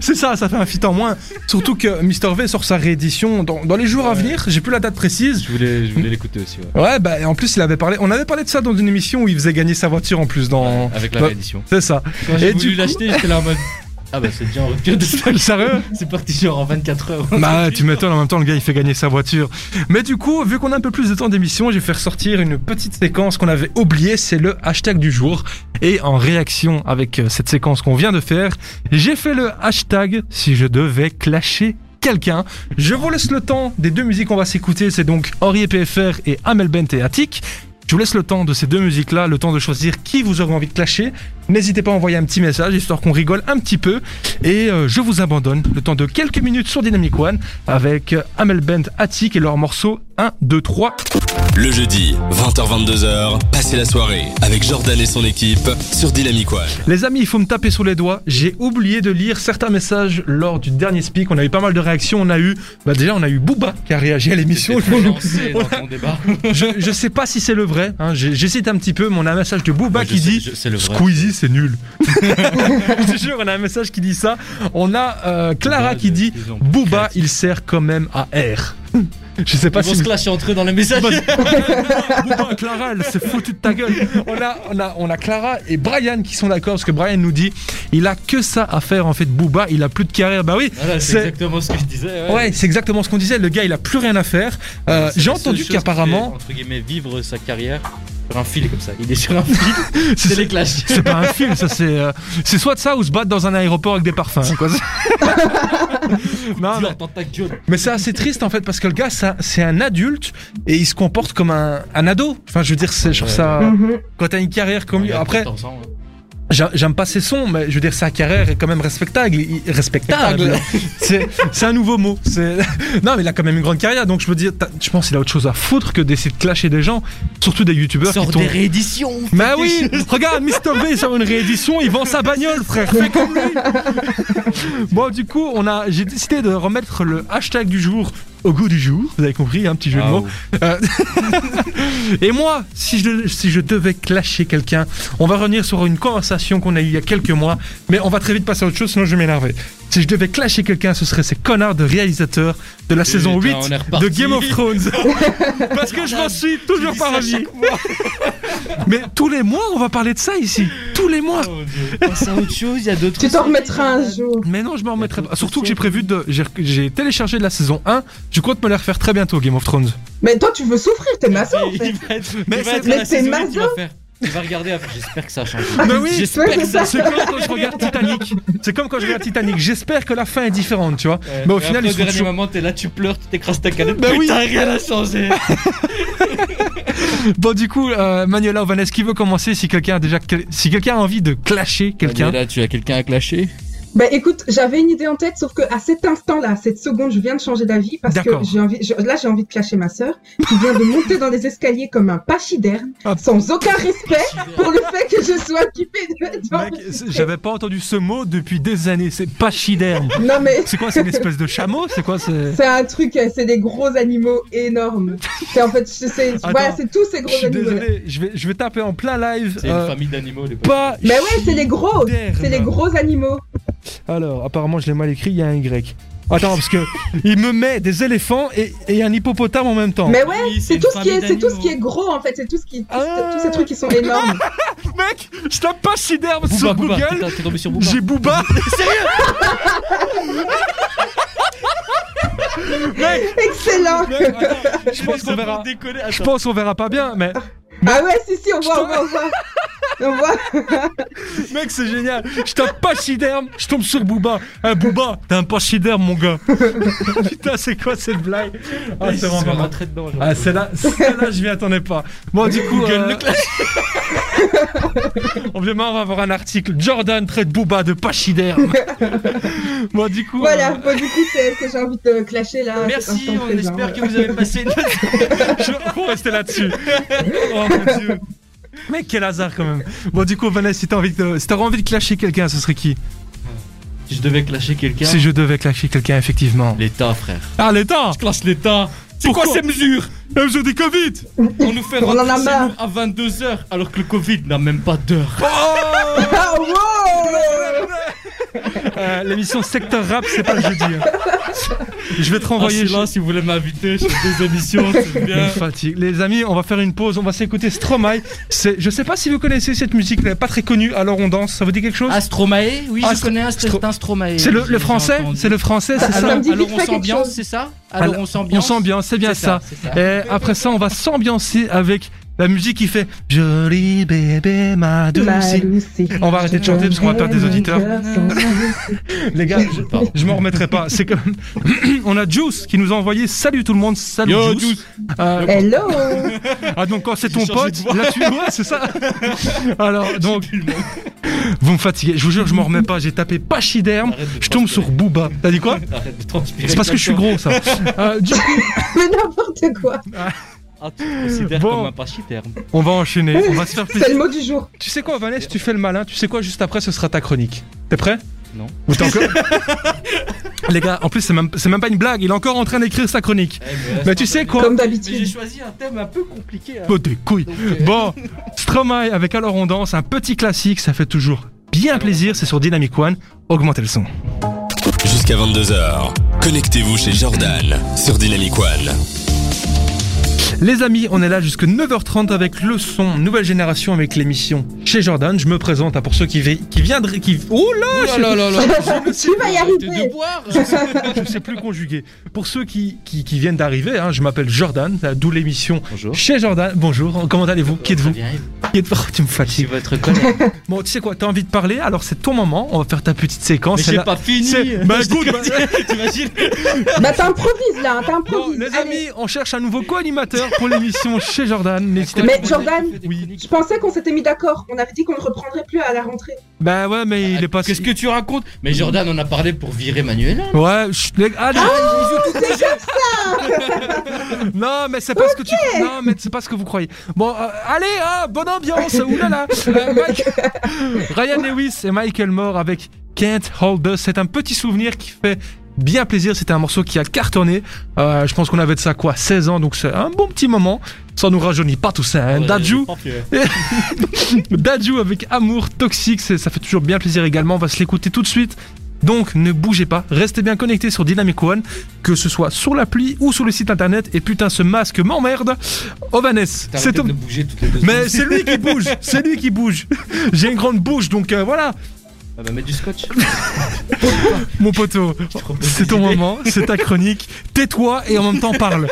c'est ça, ça fait un feat en moins. Surtout que Mr. V sort sa réédition dans, dans les jours à Ouais. venir. J'ai plus la date précise. Je voulais, je voulais l'écouter aussi. Ouais. Ouais, bah en plus il avait parlé. On avait parlé de ça dans une émission où il faisait gagner sa voiture en plus dans. Avec la Bah, réédition. C'est ça. Quand Et j'ai voulu coup- l'acheter, j'étais là en mode. Ah bah c'est déjà en rupture de stock. Sérieux C'est parti genre en 24 heures. Bah tu m'étonnes en même temps le gars il fait gagner sa voiture. Mais du coup vu qu'on a un peu plus de temps d'émission, j'ai fait ressortir une petite séquence qu'on avait oubliée, c'est le hashtag du jour. Et en réaction avec euh, cette séquence qu'on vient de faire, j'ai fait le hashtag si je devais clasher quelqu'un. Je vous laisse le temps des deux musiques qu'on va s'écouter, c'est donc Henri et PFR et Amel Bent et Attic. Je vous laisse le temps de ces deux musiques-là, le temps de choisir qui vous aurez envie de clasher. N'hésitez pas à envoyer un petit message, histoire qu'on rigole un petit peu. Et euh, je vous abandonne le temps de quelques minutes sur Dynamic One avec euh, Amel Bent, Attic et leur morceau 1, 2, 3. Le jeudi, 20h-22h, passez la soirée avec Jordan et son équipe sur Dynamic One. Les amis, il faut me taper sur les doigts. J'ai oublié de lire certains messages lors du dernier speak. On a eu pas mal de réactions. On a eu, bah déjà, on a eu Booba qui a réagi à l'émission. Je, je sais pas si c'est le vrai. Hein. J'ai- J'hésite un petit peu, mais on a un message de Booba Moi, qui sais- dit je- c'est le vrai. Squeezie, c'est nul. je te jure, on a un message qui dit ça. On a euh, Clara Booba, qui dit Booba, il sert quand même à R. Je sais pas Ils vont si se clasher entre eux dans les messages. Booba, Clara, elle s'est foutue de ta gueule. On a, on, a, on a Clara et Brian qui sont d'accord parce que Brian nous dit il a que ça à faire en fait. Booba, il a plus de carrière. Bah oui, Voilà, c'est exactement ce que je disais. Ouais, ouais, c'est exactement ce qu'on disait. Le gars, il a plus rien à faire. Euh, J'ai entendu qu'apparemment, Entre guillemets, vivre sa carrière un fil comme ça. Il est sur un fil, c'est c'est les clashs. c'est pas un film, ça c'est euh, c'est soit de ça ou se battre dans un aéroport avec des parfums. hein, quoi. non, dans ta gueule. mais c'est assez triste en fait parce que le gars, ça- c'est un adulte et il se comporte comme un, un ado. Enfin, je veux dire, c'est- je trouve ça. Quand t'as une carrière comme lui, après, 14 ans, hein. J'a- J'aime pas ses sons, mais je veux dire, sa carrière est quand même respectable. Respectable. C'est un nouveau mot. Non, mais il a quand même une grande carrière, donc je dire, t'as- je pense qu'il a autre chose à foutre que d'essayer de clasher des gens, surtout des youtubeurs qui tombent. des rééditions. Bah oui, regarde, Mr. V sort une réédition, il vend sa bagnole, frère, fais comme lui. bon, du coup, on a, j'ai décidé de remettre le hashtag du jour au goût du jour. Vous avez compris, un petit jeu de mots. Euh, Et moi, si je, si je devais clasher quelqu'un, on va revenir sur une conversation qu'on a eue il y a quelques mois, mais on va très vite passer à autre chose, sinon je vais m'énerver. Si je devais clasher quelqu'un, ce serait ces connards de réalisateurs de la saison Putain, 8 on est reparti. de Game of Thrones. Parce que je m'en suis toujours pas remis. Mais tous les mois, on va parler de ça ici. Tous les mois. Oh, Dieu. Passe à autre chose, il y a d'autres. Tu t'en remettras un jour. Mais non, je me remettrai pas. Surtout que j'ai prévu de. J'ai téléchargé la saison 1. Je compte me les refaire très bientôt, Game of Thrones. Mais toi, tu veux souffrir, t'es maçon en fait. Mais c'est- la c'est saison maso. Il va regarder après. J'espère que ça a changé. Mais oui, J'espère ouais, que c'est ça a C'est comme quand je regarde Titanic. C'est comme quand je regarde Titanic. J'espère que la fin est différente, tu vois. Ouais. Mais au final, après, ils au dernier toujours- moment, t'es là, tu pleures, tu t'écrases ta canette. Bah oui. Putain, rien n'a changé. Bon, du coup, euh, Manuela ou Vanessa, qui veut commencer si quelqu'un a déjà. Si quelqu'un a envie de clasher quelqu'un. Là, tu as quelqu'un à clasher? Bah écoute, j'avais une idée en tête, sauf que à cet instant-là, à cette seconde, je viens de changer d'avis parce que j'ai envie, je- là j'ai envie de clasher ma sœur qui vient de monter dans les escaliers comme un pachyderme, Ah. sans aucun respect pour le fait que je sois occupée de. C'est- j'avais pas entendu ce mot depuis des années. C'est pachyderme. Non mais C'est quoi C'est une espèce de chameau C'est quoi C'est. c'est un truc, euh, c'est des gros animaux énormes. C'est en fait, je sais, Attends, voilà, c'est tous ces gros animaux. désolé. Je vais, je vais taper en plein live. C'est euh, une famille d'animaux, les pas. Mais ouais, c'est les gros, c'est les gros animaux. Alors, apparemment, je l'ai mal écrit, il y a un Y. Attends, parce que il me met des éléphants et, et un hippopotame en même temps. Mais ouais, Oui, c'est tout ce qui est, c'est tout ce qui est gros en fait, c'est tout ce qui, tous, Ah. tous ces trucs qui sont énormes. Mec, je tape pas Siderme Booba, sur Booba, Google. t'es- t'es tombé sur Booba. J'ai Booba. Mec, Excellent. mec, attends, je pense qu'on verra. Je pense qu'on verra pas bien, mais Ah ouais, si si, on voit, on voit, on voit. On mec, c'est génial. Je tape pachyderme, je tombe sur Booba. Un Booba, t'as un pachyderme, mon gars. Putain, c'est quoi cette blague? Ah, c'est vraiment dedans. Ah, celle-là, celle-là, je m'y attendais pas. Bon, du coup, Google euh, le clash. Obviamente, on va avoir un article. Jordan traite Booba de pachyderme. bon, du coup. Voilà, euh, bon, du coup, c'est ce que j'ai envie de clasher là. Merci, on présent. espère que vous avez passé une je faut rester là-dessus. Oh mon dieu. Mec, quel hasard quand même. Bon, du coup, Vanessa, si t'as envie de, si t'aurais envie de clasher quelqu'un, ce serait qui? Si je devais clasher quelqu'un. Si je devais clasher quelqu'un, effectivement. L'État, frère. Ah, l'État? Je classe l'État. C'est quoi Pourquoi ces mesures? La mesure du Covid On nous fait On en a rentrer chez marre. nous à 22h alors que le Covid n'a même pas d'heure. Oh Ah, wow Euh, L'émission Secteur Rap, c'est pas le jeudi. hein. Je vais te renvoyer. Envoyez là si vous voulez m'inviter sur des émissions, c'est Je bien. me fatigue. Les amis, on va faire une pause. On va s'écouter Stromae. C'est, je sais pas si vous connaissez cette musique, elle est pas très connue. Alors on danse. Ça vous dit quelque chose? Astromae Oui, je connais un Stro- certain Stromae. C'est le, J'ai- le j'ai français? entendu. C'est le français, c'est Ah, ça? ça me dit Alors vite on fait quelque s'ambiance, chose. c'est ça? Alors on On s'ambiance? s'ambiance, c'est bien C'est ça. c'est ça. Et après ça, on va s'ambiancer avec la musique qui fait Joli bébé, ma douce. On va arrêter de chanter parce qu'on va perdre des auditeurs. Les gars, je, je m'en remettrai pas. C'est comme. on a Juice qui nous a envoyé Salut tout le monde, salut Yo, Juice. Juice. Euh, Hello ah, donc quand c'est ton pote, là tu vois, c'est ça. Alors, donc, vous me fatiguez. Je vous jure, je m'en remets pas. J'ai tapé pachyderme. Je tombe sur. Booba. T'as dit quoi. C'est parce que je suis gros, ça. Euh, du coup, Mais n'importe quoi Ah, tu te considères Bon. comme un pachyderme. On va enchaîner, on va se faire C'est plaisir. le mot du jour. Tu sais quoi, Vanessa, tu fais le malin. Tu sais quoi, juste après, ce sera ta chronique. T'es prêt? Non. Ou t'es encore? Les gars, en plus, c'est même, c'est même pas une blague. Il est encore en train d'écrire sa chronique. Eh, Bah, tu sais quoi? Comme Mais j'ai d'habitude. choisi un thème un peu compliqué. hein. Oh, des couilles. Euh, Bon, Stromae avec Alors on danse, un petit classique, ça fait toujours bien plaisir. C'est sur Dynamic One. Augmentez le son. Jusqu'à 22h, connectez-vous chez Jordan sur Dynamic One. Les amis, on est là jusque 9h30 avec le son nouvelle génération avec l'émission chez Jordan. Je me présente hein, pour ceux qui, vi- qui viendraient. Qui... Oh là, Oh là là là là. Tu vas y arriver. de boire. je sais plus conjuguer. Pour ceux qui, qui, qui viennent d'arriver, hein, je m'appelle Jordan, euh, d'où l'émission Bonjour. chez Jordan. Bonjour, comment allez-vous? Qui êtes-vous? Qui êtes-vous? Oh, Tu me Je fatigues. votre collègue. Bon, tu sais quoi, t'as envie de parler? Alors c'est ton moment, on va faire ta petite séquence. Mais C'est j'ai pas fini. Bah écoute, bah- T'imagines? Bah t'improvises là, Bon, t'improvises. les Allez. amis, on cherche un nouveau co-animateur pour l'émission chez Jordan. N'hésitez Mais pas. Jordan, Oui. Je pensais qu'on s'était mis d'accord. On avait dit qu'on ne reprendrait plus à la rentrée. Bah ouais, mais il est pas. Qu'est-ce que tu racontes? Mais Jordan, on a parlé pour virer Manuela. Ouais, chut, les- allez. non, mais c'est pas ce que tu. Non, mais c'est pas ce que vous croyez. Bon, euh, allez, ah, bonne ambiance. Oulala. Euh, Mike- Ryan Lewis et Michael Moore avec Can't Hold Us. C'est un petit souvenir qui fait bien plaisir. C'était un morceau qui a cartonné. Euh, je pense qu'on avait de ça quoi, 16 ans, donc c'est un bon petit moment. Ça nous rajeunit pas tout ça. Hein. Dadju, Dadju avec Amour Toxique, ça fait toujours bien plaisir également. On va se l'écouter tout de suite. Donc ne bougez pas, restez bien connectés sur Dynamic One, que ce soit sur l'appli ou sur le site internet. Et putain, ce masque m'emmerde. Ovanes, c'est deux Mais c'est lui qui bouge, c'est lui qui bouge. J'ai une grande bouche, donc euh, voilà, Ah bah, mets du scotch. mon poteau. C'est ton moment, c'est ta chronique. Tais-toi et en même temps parle.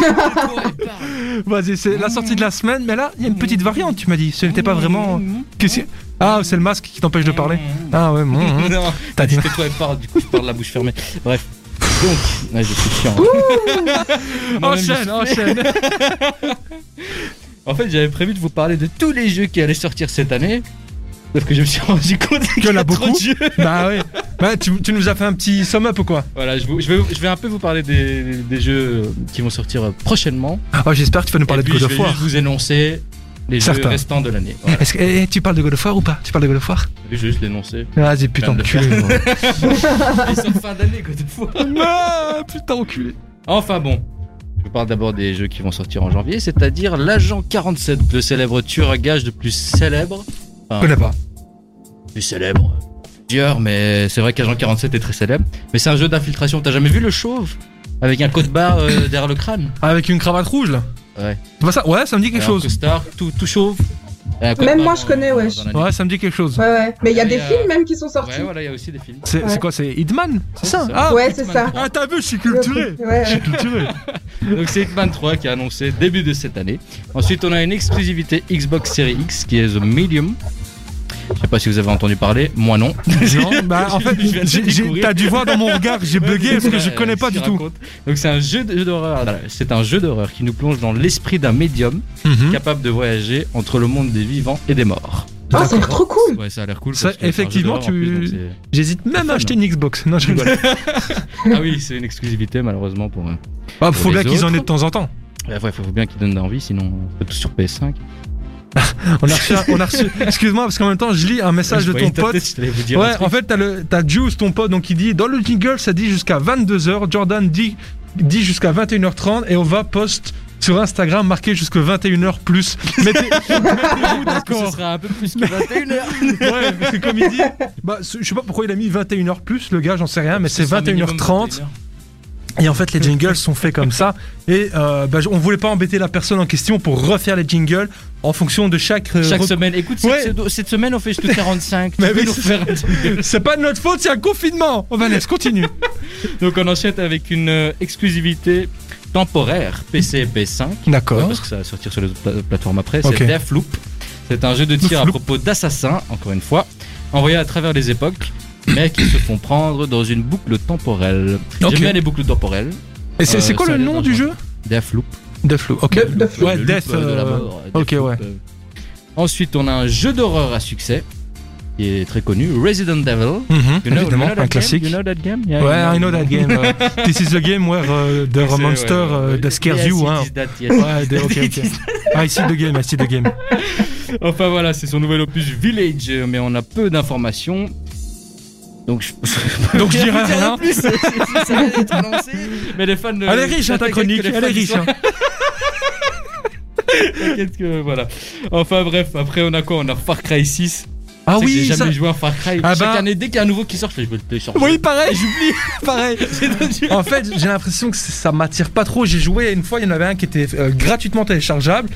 Vas-y, c'est la sortie de la semaine, mais là, il y a une petite variante, tu m'as dit. Ce n'était pas vraiment. Qu'est-ce que- Ah, c'est le masque qui t'empêche de parler. Ah ouais, bon, hein. Non, T'as dit. tais-toi et parle, du coup je parle la bouche fermée. Bref. Donc, ouais, je suis chiant. Moi-même, je Enchaîne, enchaîne. En fait, j'avais prévu de vous parler de tous les jeux qui allaient sortir cette année. Sauf que je me suis rendu compte qu'il y en a trop beaucoup. de jeux. Bah ouais. Bah, tu, tu nous as fait un petit sum up ou quoi? Voilà, je, vous- je vais, je vais un peu vous parler des, des jeux qui vont sortir euh, prochainement. Oh, j'espère que tu vas nous parler et de God je of vais War. juste vous énoncer les Certains. jeux restants de l'année. Voilà, Est-ce que eh, tu parles de God of War ou pas? Tu parles de God of War? Je vais juste l'énoncer. Vas-y, putain, enculé. moi. Il sort fin d'année, God of War. Ah, putain, enculé. Enfin bon, je parle d'abord des jeux qui vont sortir en janvier, c'est-à-dire l'Agent 47, le célèbre tueur à gages le plus célèbre. Je connais pas. Plus célèbre. Plusieurs, mais c'est vrai qu'Agent 47 est très célèbre. Mais c'est un jeu d'infiltration. T'as jamais vu le chauve? Avec un code barre euh, derrière le crâne Avec une cravate rouge là Ouais. Tu vois ça Ouais, ça me dit quelque chose. tout, tout chauve. Code Même moi, je connais, ouais. Ouais, ça me dit quelque chose. Ouais, ouais. Mais il y a des euh, films même qui sont sortis. Ouais, voilà, il y a aussi des films. C'est Ouais. quoi C'est Hitman C'est ça. Ah, ouais, c'est ça. ah, t'as vu, je suis culturé. Ouais, Je suis ouais. culturé. Donc c'est Hitman 3 qui a annoncé début de cette année. Ensuite, on a une exclusivité Xbox Series X qui est The Medium. Je sais pas si vous avez entendu parler, moi non. Non, bah en fait, t'as dû voir dans mon regard, j'ai bugué parce que je connais pas du tout. raconte. Donc c'est un jeu de- jeu d'horreur. C'est un jeu d'horreur qui nous plonge dans l'esprit d'un médium Mhm. capable de voyager entre le monde des vivants et des morts. Ah, ça a l'air trop cool. Ouais, ça a l'air cool. Ça, effectivement, tu- J'hésite même à acheter une Xbox. Non, je rigole. ah oui, c'est une exclusivité malheureusement pour. Ah, faut Pour bien les qu'ils en aient de temps en temps. Ouais, ouais, faut bien qu'ils donnent envie, sinon c'est tout sur PS5. On a reçu, un- on a reçu. Excuse-moi, parce qu'en même temps, je lis un message Je de ton pote. vous dire Ouais, en fait, t'as le, t'as Juice, ton pote, donc il dit dans le jingle, ça dit jusqu'à 22h. Jordan dit, dit jusqu'à 21h30 et on va post sur Instagram marqué jusqu'à 21h plus. Mettez- Mettez-vous Ce d'accord. sera un peu plus que 21h. Ouais, parce que comme il dit, bah, ce- je sais pas pourquoi il a mis 21h plus, le gars, j'en sais rien, mais c'est 21h30. Et en fait, les jingles sont faits comme ça. Et euh, bah, on voulait pas embêter la personne en question pour refaire les jingles en fonction de chaque. euh, Chaque semaine. Écoute, Ouais. cette, cette semaine, on fait jusqu'à 45. Tu Mais c'est- pas de notre faute, c'est un confinement. On va laisse continue. Donc, on enchaîne avec une euh, exclusivité temporaire PC et PS5. Ouais, D'accord. parce que ça va sortir sur les pla- plateformes après. C'est Ok. Deathloop. C'est un jeu de tir à propos d'assassins, encore une fois, envoyés à travers les époques, mais qui se font prendre dans une boucle temporelle. Ok. J'aime bien les boucles temporelles. Et c'est Euh, quoi le nom du jeu Deathloop. Deathloop. Ok. De- Deathloop. Ouais, Le Death. loop, euh, de la euh, mort. ok, Deathloop, ouais. euh. Ensuite, on a un jeu d'horreur à succès. qui est très connu. Resident Evil. Mhm, You know- évidemment, you know that un classique. Game? You know that game? Yeah, Ouais, you I know that game. uh, this is the game where uh, the monster ouais, ouais, uh, that scares Yes, you. Hein. that, yes. Ouais, de- ok, ok. I see the game, I see the game. Enfin voilà, c'est son nouvel opus Village, euh, mais on a peu d'informations. Donc je, Donc je dirais Rien plus, ça annoncé. Mais les fans. de- Elle est riche, hein, ta chronique. Elle est riche. sont- hein. T'inquiète que voilà. Enfin bref, après on a quoi? On a Far Cry 6. Ah oui, j'ai ça... jamais joué à Far Cry. Ah Chaque bah- année, dès qu'il y a un nouveau qui sort, je vais le télécharger. Oui, pareil, j'oublie. pareil. En fait, j'ai l'impression que ça m'attire pas trop. J'ai joué une fois, il y en avait un qui était euh, gratuitement téléchargeable.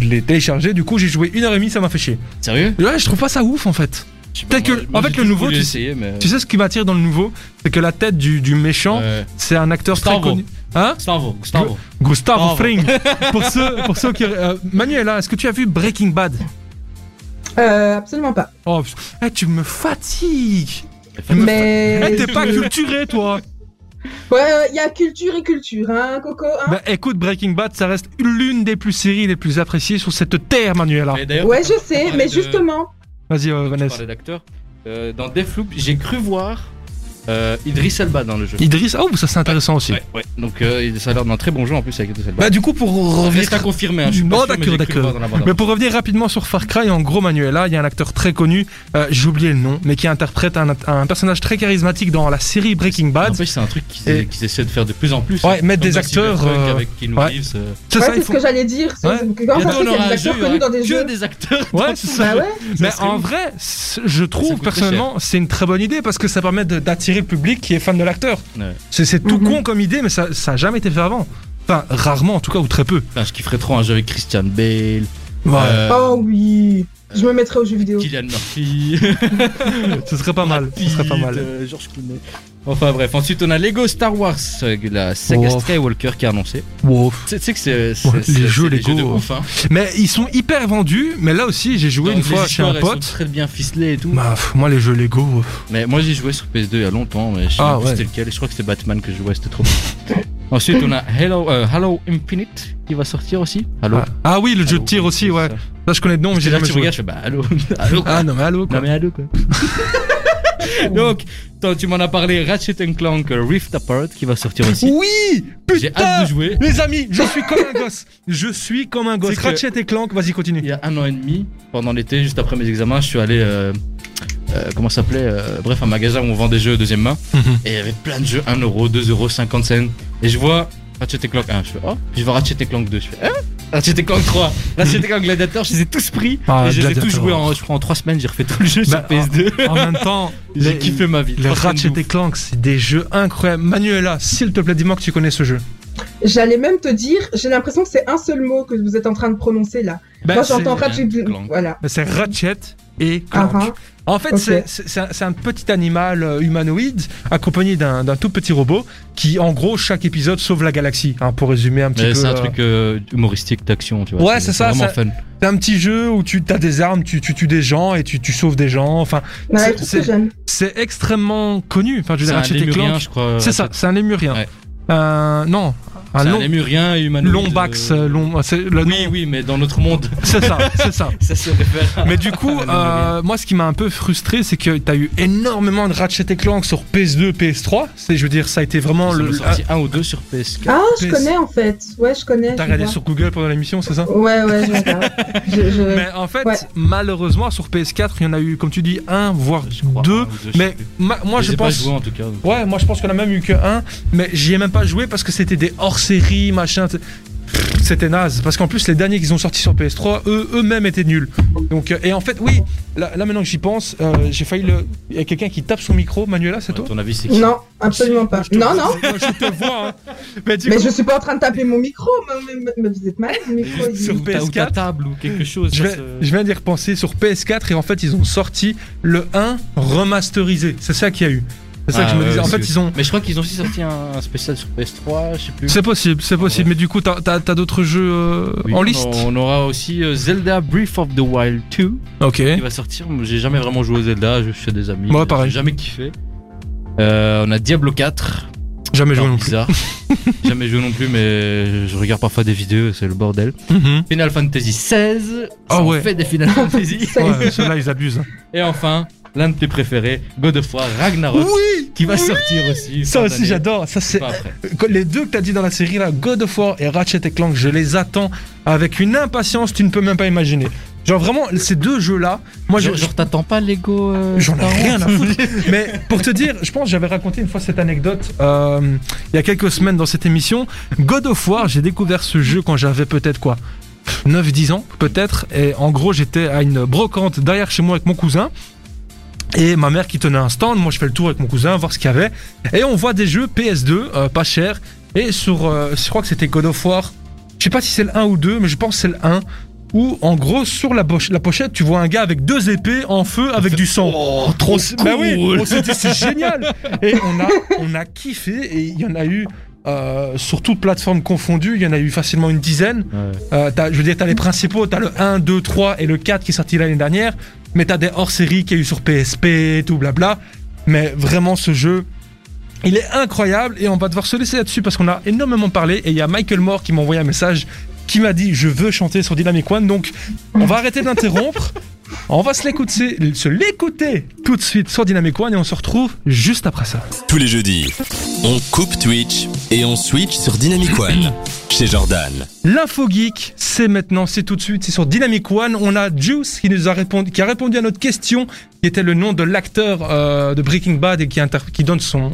Je l'ai téléchargé, du coup j'ai joué une heure et demie, ça m'a fait chier. Sérieux? Ouais, je trouve pas ça ouf en fait. Peut-être moi- que- moi, en fait, le nouveau, tu- essayer, mais. Tu sais ce qui m'attire dans le nouveau C'est que la tête du, du méchant, Ouais. c'est un acteur très connu. Hein Gustavo, Gustavo. Gustavo. Fring. pour ceux, pour ceux qui. euh, Manuela, est-ce que tu as vu Breaking Bad? Euh, absolument pas. Oh, pff, eh, tu me fatigues. Mais. fa- Eh, t'es pas culturé, toi. Ouais, il y a culture et culture, hein, Coco. Hein Bah écoute, Breaking Bad, ça reste l'une des plus séries les plus appréciées sur cette terre, Manuela. D'ailleurs, ouais, je sais, mais de- justement. Vas-y, euh, Vanessa. d'acteur. Euh, dans Deathloop, j'ai cru voir euh, Idris Elba dans le jeu. Idriss, oh, ça c'est intéressant aussi. Ouais, ouais. Donc euh, ça a l'air d'un très bon jeu en plus avec Idris Elba. Bah du coup, pour revenir. Reste à confirmer, hein, je suis Non, mais d'accord, j'ai cru le voir d'accord. dans la bande Mais pour revenir rapidement sur Far Cry, en gros, Manuela, il y a un acteur très connu, euh, j'ai oublié le nom, mais qui interprète un, un personnage très charismatique dans la série Breaking Bad. N'empêche, c'est un truc qu'ils Et- qu'ils essaient de faire de plus en plus. Ouais, mettre Comme des dans acteurs, Cyberpunk euh, avec Keanu ouais. Reeves. euh. C'est ouais, ça, c'est ce que j'allais dire. c'est- Ouais. Quand Bientôt, on aura un des jeu, acteurs il y aura connus dans des que jeux. des acteurs. Ouais, c'est ça. Bah ouais. Mais en vrai, c'est- je trouve coûte très personnellement, c'est une très bonne idée parce que ça permet de- le public qui est fan de l'acteur. Ouais. C'est tout Mhm. con comme idée, mais ça, ça a jamais été fait avant. Enfin, rarement en tout cas, ou très peu. Je kifferais trop un jeu avec Christian Bale. Ouais, euh, Oh oui. Je me mettrais aux jeux vidéo. Kylian Murphy. ce serait pas mal. Ce serait pas mal. euh, George Clooney. Enfin bref, ensuite on a Lego Star Wars, euh, la saga Wow. Skywalker qui a annoncé. Wow. Tu sais- que c'est Ouais, les jeux Lego, de euh, ouf, hein. Mais ils sont hyper vendus. Mais là aussi, j'ai joué une fois chez un pote. sont très bien ficelées et tout. Bah, moi, les jeux Lego. euh, Mais moi j'ai joué sur PS2 il y a longtemps, mais je sais Ah, ouais. c'était lequel. Je crois que c'était Batman que je jouais, c'était trop. Ensuite on a Halo, euh, Halo Infinite qui va sortir aussi. Halo. Ah, ah oui, le jeu de tir aussi, ouais. Là, je connais le nom, mais j'ai jamais joué. regardes, je fais bah Halo. Halo quoi. Ah non, mais allô, quoi. Non mais Halo quoi. Donc, tu m'en as parlé Ratchet Clank euh, Rift Apart qui va sortir aussi. Oui J'ai hâte Putain de jouer. Les amis, je suis comme un gosse. Je suis comme un gosse. Ratchet et Clank, vas-y, Il continue. y a un an et demi, pendant l'été, juste après mes examens, je suis allé. euh, euh, comment ça s'appelait euh, Bref, un magasin où on vend des jeux deuxième main. Mhm. Et il y avait plein de jeux 1€, 2€, 50 cents. Et je vois Ratchet Clank 1, je fais oh. Puis je vois Ratchet Clank 2, je fais hein Ratchet Clank 3, Ratchet Clank Gladiator, je les ai tous pris. Ah, et je les ai tous joués en, je crois, en 3 semaines, j'ai refait tout le jeu Bah, sur PS2. En même temps, J'ai kiffé ma vie. les Ratchet. Clank, c'est des jeux incroyables. Manuela, s'il te plaît, dis-moi que tu connais ce jeu. J'allais même te dire, j'ai l'impression que c'est un seul mot que vous êtes en train de prononcer là. Ben, Moi c'est- j'entends Ratchet Clank. Voilà. ben, c'est Ratchet et Clank. Ah, ah. En fait, Ok. c'est- c'est c'est un, c'est un petit animal euh, humanoïde accompagné d'un d'un tout petit robot qui, en gros, chaque épisode sauve la galaxie. hein, pour résumer un petit Mais peu. c'est un euh, truc euh, humoristique d'action, tu vois. Ouais, c'est ça, Vraiment ça- fun. C'est un petit jeu où tu as des armes, tu, tu tues des gens et tu, tu sauves des gens. Enfin, Ouais, C'est- c'est- c'est extrêmement connu. Enfin, je veux C'est dire, un Ratchet et lémurien, Clank. je crois. C'est ça, c'est un lémurien. Ouais. Euh, non, un C'est un long, lémurien humanoïde. lombax, euh, euh, long, c'est le Oui, nom. oui, mais dans notre monde, C'est ça, c'est ça. ça se réfère. Mais du coup, euh, moi, ce qui m'a un peu frustré, c'est que t'as eu énormément de Ratchet et Clank sur PS2, PS3. C'est, je veux dire, ça a été vraiment le. sorti un ou deux sur PS4. Ah, je connais en fait. Ouais, je connais. T'as regardé vois. sur Google pendant l'émission, c'est ça? Ouais, ouais, je regarde. je, je- Mais en fait, Ouais. malheureusement, sur PS4, il y en a eu, comme tu dis, un, voire Je crois, deux. un ou deux, je Mais ma- moi, Je pas pense. joués, en tout cas. donc. Ouais, moi je pense qu'on a même eu que un, mais j'y ai même pas joué parce que c'était des hors-série, machin. C'était naze, parce qu'en plus les derniers qu'ils ont sortis sur PS3, eux eux-mêmes étaient nuls. Donc euh, et en fait oui, là, là, maintenant que j'y pense, euh, j'ai failli le. Il y a quelqu'un qui tape son micro, Manuela, c'est Ouais, toi ton avis, c'est qui? Non, absolument pas. Je te- Non, non. Je te vois. hein. Mais du Mais coup, je suis pas en train de taper mon micro. Mais, mais- mais vous êtes malade, le micro. il- Sur Ou ta- ou ta PS4. table ou quelque chose. je, ça vais- se- je viens d'y repenser sur PS4 et en fait ils ont sorti le 1 remasterisé. C'est ça qu'il y a eu. C'est ça Ah, que je me ouais, disais. En fait ils ont. Mais je crois qu'ils ont aussi sorti un spécial sur PS3, je sais plus. C'est possible, c'est possible. Mais du coup t'as t'as- t'as d'autres jeux euh, Oui, en on- liste. On aura aussi euh, Zelda Breath of the Wild 2 Ok. qui va sortir. J'ai jamais vraiment joué au Zelda, je fais des amis. Moi, j'ai- pareil. J'ai jamais kiffé. Euh, on a Diablo 4. Jamais joué non plus. bizarre. jamais joué non plus, mais je regarde parfois des vidéos, c'est le bordel. Mhm. Final Fantasy 16. Ah ça en ouais. fait des Final Fantasy. Ouais, ceux-là, ils abusent. Et enfin, l'un de tes préférés, God of War Ragnarok, Oui qui va oui sortir aussi. Ça aussi j'adore. Ça c'est. Euh, Les deux que t'as dit dans la série là, God of War et Ratchet et Clank, je les attends avec une impatience tu ne peux même pas imaginer. Genre vraiment ces deux jeux là, moi je- Genre, genre, t'attends pas Lego euh, J'en ai rien à foutre. Mais pour te dire, je pense que j'avais raconté une fois cette anecdote euh, il y a quelques semaines dans cette émission. God of War, j'ai découvert ce jeu quand j'avais peut-être quoi 9-10 ans peut-être. Et en gros, j'étais à une brocante derrière chez moi avec mon cousin. Et ma mère qui tenait un stand, moi je fais le tour avec mon cousin, voir ce qu'il y avait. Et on voit des jeux PS2, euh, pas cher. Et sur, euh, je crois que c'était God of War. Je sais pas si c'est le 1 ou 2, mais je pense que c'est le 1. Où en gros, sur la, poche- la pochette, tu vois un gars avec deux épées en feu avec du sang. Oh, trop On s- bah oui, cool. on s'est dit c'est génial. Et on a, on a kiffé et il y en a eu euh, sur toutes plateformes confondues, il y en a eu facilement une dizaine. Ouais. Euh, je veux dire, t'as les principaux, t'as le 1, 2, 3 et le 4 qui est sorti l'année dernière. Mais t'as des hors-séries qu'il y a eu sur PSP, tout blabla. Mais vraiment, ce jeu, il est incroyable et on va devoir se laisser là-dessus parce qu'on a énormément parlé. Et il y a Michael Moore qui m'a envoyé un message qui m'a dit Je veux chanter sur Dynamic One. Donc, on va arrêter d'interrompre. On va se l'écouter, se l'écouter tout de suite sur Dynamic One et on se retrouve juste après ça. Tous les jeudis, on coupe Twitch et on switch sur Dynamic One chez Jordan. L'info geek, c'est maintenant, c'est tout de suite, c'est sur Dynamic One. On a Juice qui nous a répondu, qui a répondu à notre question, qui était le nom de l'acteur euh, de Breaking Bad et qui, inter- qui donne son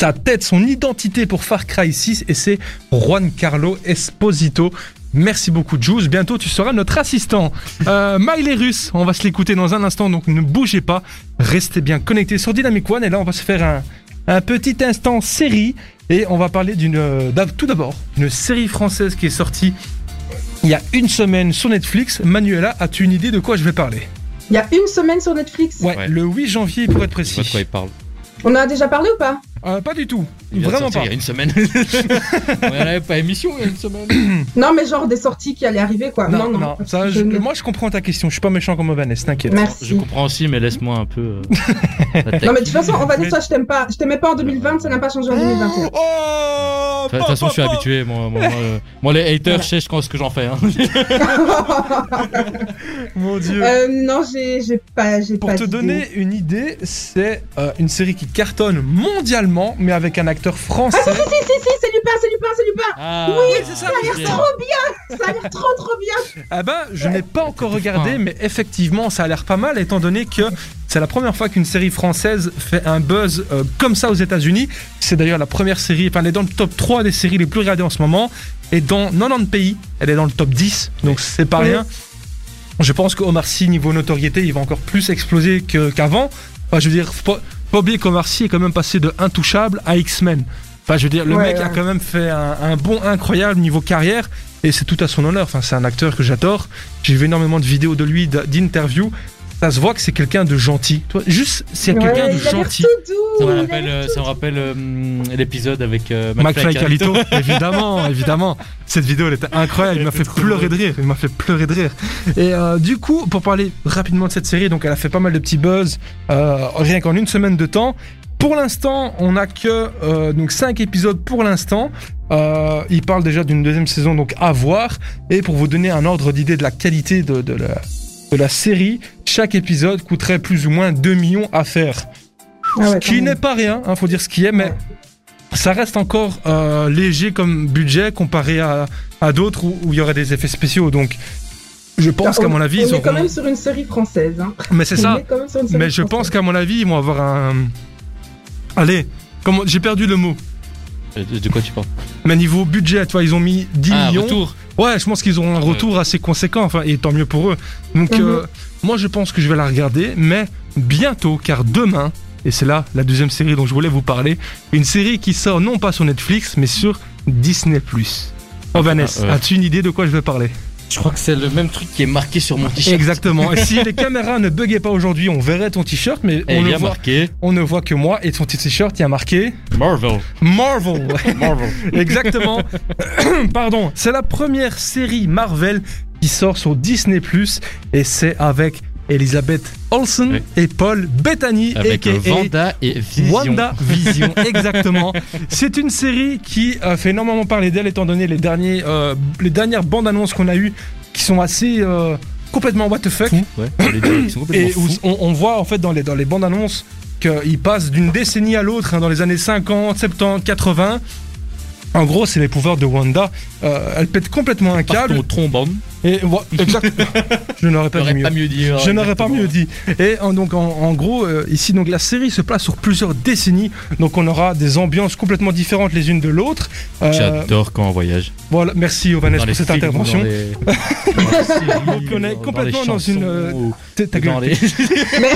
sa tête, son identité pour Far Cry 6 et c'est Juan Carlo Esposito. Merci beaucoup Juice, bientôt tu seras notre assistant. Euh, Miley Russ, on va se l'écouter dans un instant, donc ne bougez pas, restez bien connectés sur Dynamic One et là on va se faire un, un petit instant série et on va parler d'une euh, tout d'abord d'une série française qui est sortie il y a une semaine sur Netflix. Manuela, as-tu une idée de quoi je vais parler? Il y a une semaine sur Netflix? ouais, Ouais. le 8 janvier pour être Je vois de quoi précis. il parle. On en a déjà parlé ou pas? Euh, pas du tout, Il vraiment pas. Il y a une semaine. On n'avait pas émission il y a une semaine. Non, mais genre des sorties qui allaient arriver, quoi. Non, Non, non, non. ça, Je moi je comprends ta question, je suis pas méchant comme Vanessa, t'inquiète. Merci. Je comprends aussi, mais laisse-moi un peu. euh. Non, mais de toute façon, on va dire ça, je t'aime pas. Je t'aimais pas en 2020, ça n'a pas changé en 2021. Oh De toute façon, je suis habitué. Moi, moi, moi, euh, moi, les haters, je sais ce que j'en fais. hein. Mon dieu. Euh, non, j'ai j'ai pas. j'ai Pour pas te donner une idée, c'est euh, une série qui cartonne mondialement, mais avec un acteur français. Si, si, si, c'est Lupin, c'est Lupin, c'est Lupin. Ah, Oui, c'est ça, Ça a l'air trop bien. Ça a l'air trop, trop bien. Ah ben, je n'ai pas encore regardé, mais effectivement, ça a l'air pas mal, étant donné que c'est la première fois qu'une série française fait un buzz euh, comme ça aux États-Unis. C'est d'ailleurs la première série, enfin, elle est dans le top 3 des séries les plus regardées en ce moment. Et dans 90 pays, elle est dans le top 10, donc c'est pas Oui. rien. Je pense qu'Omar Sy, niveau notoriété, il va encore plus exploser qu'avant. Enfin, je veux dire, pas, oublier qu'Omar est quand même passé de Intouchable à X-Men. Enfin, je veux dire, le Ouais, mec a quand même fait un, un bond incroyable niveau carrière. Et c'est tout à son honneur. Enfin, c'est un acteur que j'adore. J'ai vu énormément de vidéos de lui, d'interviews. Ça se voit que c'est quelqu'un de gentil. Toi, juste, c'est Ouais, quelqu'un de gentil. doux. Ça me rappelle, euh, ça me rappelle euh, l'épisode avec euh, McFly et Carlito, évidemment, évidemment. Cette vidéo, elle était incroyable. Il m'a fait pleurer de rire. Il m'a fait pleurer de rire. Et euh, du coup, pour parler rapidement de cette série, donc elle a fait pas mal de petits buzz, euh, rien qu'en une semaine de temps. Pour l'instant, on n'a que euh, donc 5 épisodes pour l'instant. Euh, il parle déjà d'une deuxième saison, donc à voir. Et pour vous donner un ordre d'idée de la qualité de, de la, de la série, chaque épisode coûterait plus ou moins 2 millions à faire. Ah ouais, ce qui n'est pas rien, il faut dire ce qui est, mais Ouais. ça reste encore euh, léger comme budget comparé à, à d'autres où il y aurait des effets spéciaux. Donc, je pense On- qu'à mon avis, on ils est quand même sur une série française. Hein. Mais c'est ça. est quand même sur une série Mais je française. pense qu'à mon avis, ils vont avoir un. Allez, comment j'ai perdu le mot. Euh, De quoi tu parles? Mais niveau budget, tu vois, ils ont mis 10 Ah, millions. retour. Ouais, je pense qu'ils auront un Ouais. retour assez conséquent, enfin, et tant mieux pour eux. Donc, Mhm. euh, moi, je pense que je vais la regarder, mais bientôt, car demain, et c'est là la deuxième série dont je voulais vous parler, une série qui sort non pas sur Netflix, mais sur Disney+. Oh Vanessa, Ah, ouais. as-tu une idée de quoi je vais parler? Je crois que c'est le même truc qui est marqué sur mon t-shirt. Exactement. Et si les caméras ne buguaient pas aujourd'hui, on verrait ton t-shirt, mais on ne, voit, marqué on ne voit que moi et ton t-shirt, il y a marqué Marvel. Marvel. Marvel. Exactement. Pardon. C'est la première série Marvel qui sort sur Disney Plus et c'est avec Elisabeth Olsen Oui. et Paul Bettany Avec Vanda et Vision. Wanda Vision. Exactement. c'est une série qui fait énormément parler d'elle étant donné les derniers euh, les dernières bandes annonces qu'on a eues qui sont assez euh, complètement what the fuck. Fou, ouais. Et où on, on voit en fait dans les, dans les bandes annonces qu'ils passent d'une décennie à l'autre, hein, dans les années 50, 70, 80. En gros, c'est les pouvoirs de Wanda. Euh, elle pète complètement un câble. trombone. Et voilà, exactement. Je n'aurais pas pas mieux dit. Je n'aurais pas mieux dit. Et en, donc en, en gros, euh, ici donc la série se place sur plusieurs décennies. Donc on aura des ambiances complètement différentes les unes de l'autre. Euh, J'adore quand on voyage. voilà, merci Ovanes Dans pour cette films, intervention. Dans les, dans les séries, Donc, on est dans- complètement dans une, euh, ou T'es- ta dans gueule, les- Mais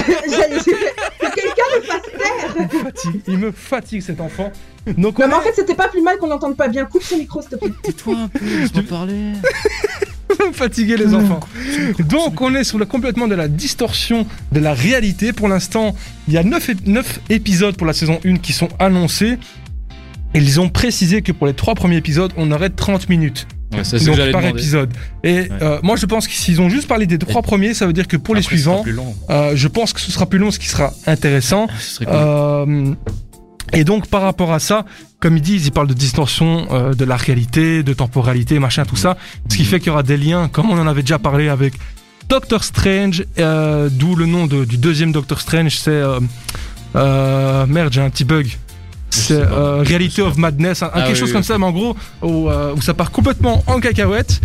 quelqu'un me fasse taire. il me fatigue. Il me fatigue cet enfant. Donc Non, on mais en fait, c'était pas plus mal qu'on n'entende pas bien. Coupe ce micro, s'il te plaît. Tais-toi un peu, laisse-moi parler. est fatigué les enfants. Donc on est sur le complètement de la distorsion de la réalité. Pour l'instant, il y a 9, épisodes pour la saison 1 qui sont annoncés. Et ils ont précisé que pour les trois premiers épisodes, on aurait 30 minutes. Ouais, ça, ce donc par demander. épisode. Et euh, moi je pense que s'ils ont juste parlé des trois premiers, ça veut dire que pour les Après, ce suivants, euh, je pense que ce sera plus long, ce qui sera intéressant. Ce serait cool. Euh, et donc par rapport à ça, comme ils disent, ils parlent de distorsion euh, de la réalité, de temporalité, machin, tout ça. Ce qui fait qu'il y aura des liens, comme on en avait déjà parlé avec Doctor Strange, euh, d'où le nom de- du deuxième Doctor Strange, c'est... Euh, merde, j'ai un petit bug. C'est euh, Reality of Madness, Ah quelque oui, chose oui, comme ça, mais en gros, où, euh, où ça part complètement en cacahuète.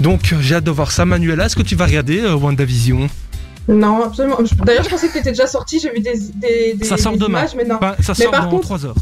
Donc j'ai hâte de voir ça. Manuela, est-ce que tu vas regarder WandaVision? Non, absolument. D'ailleurs, je pensais que t'étais déjà sorti. J'ai vu des, des, des, Ça sort des demain. images, mais non. Ça Mais sort par dans contre- 3 heures.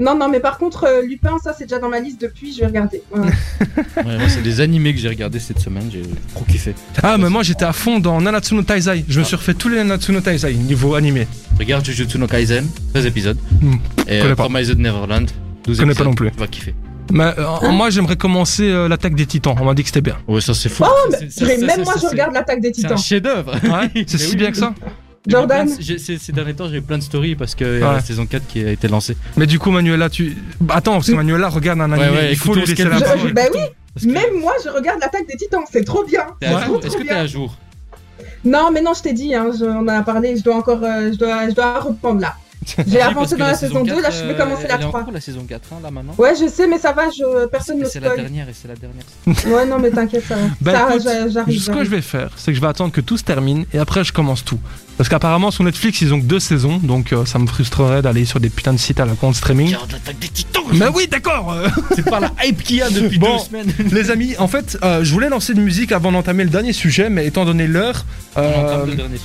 Non, non, mais par contre, euh, Lupin, ça, c'est déjà dans ma liste depuis. Je vais regarder. Ouais, moi, c'est des animés que j'ai regardé cette semaine, j'ai trop kiffé. Ah, mais moi j'étais à fond dans Nanatsu no Taizai. Je me Ah. suis refait tous les Nanatsu no Taizai niveau animé. Regarde Jujutsu no Kaisen, 13 épisodes. Hmm, Et connais euh, Neverland, 12 Connais épisodes. pas non plus. Tu vas kiffer. Mais euh, moi j'aimerais commencer euh, l'attaque des titans. On m'a dit que c'était bien. Ouais, ça c'est fou. Oh, Ça, mais ça, même ça, moi, je regarde l'attaque des C'est un titans. chef-d'œuvre. Ouais, c'est si oui, bien oui. que ça. Jordan. de- Ces ces derniers temps, j'ai eu plein de stories parce qu'il y a Ouais. la saison 4 qui a été lancée. Mais du coup, Manuela, tu. Bah, attends, parce que Manuela regarde un Ouais, animé. ouais, il faut lui ce laisser qu'elle la parole. bah oui, que même moi, je regarde l'attaque des titans. C'est trop bien. t'es à Ouais. jour. Trop, Est-ce que t'es à jour? Non, mais non, je t'ai dit, hein, je- on en a parlé. Je dois encore, euh, je dois, je dois reprendre là. J'ai avancé dans la, saison 2. Là, je vais euh, commencer la elle est en 3. cours, la saison 4 hein, là maintenant? Ouais, je sais, mais ça va. Je personne ne C'est la dernière et c'est la dernière. Ouais, non, mais t'inquiète, ça va. Bah, j'arrive. Ce que je vais faire, c'est que je vais attendre que tout se termine et après je commence tout. Parce qu'apparemment sur Netflix ils ont que deux saisons, donc euh, ça me frustrerait d'aller sur des putains de sites à la compte streaming. Regarde l'attaque des titans Mais oui, d'accord. euh, C'est pas la hype qu'il y a depuis Bon. deux semaines. Les amis, en fait, euh, je voulais lancer de musique avant d'entamer le dernier sujet, mais étant donné l'heure, On euh, entame le dernier.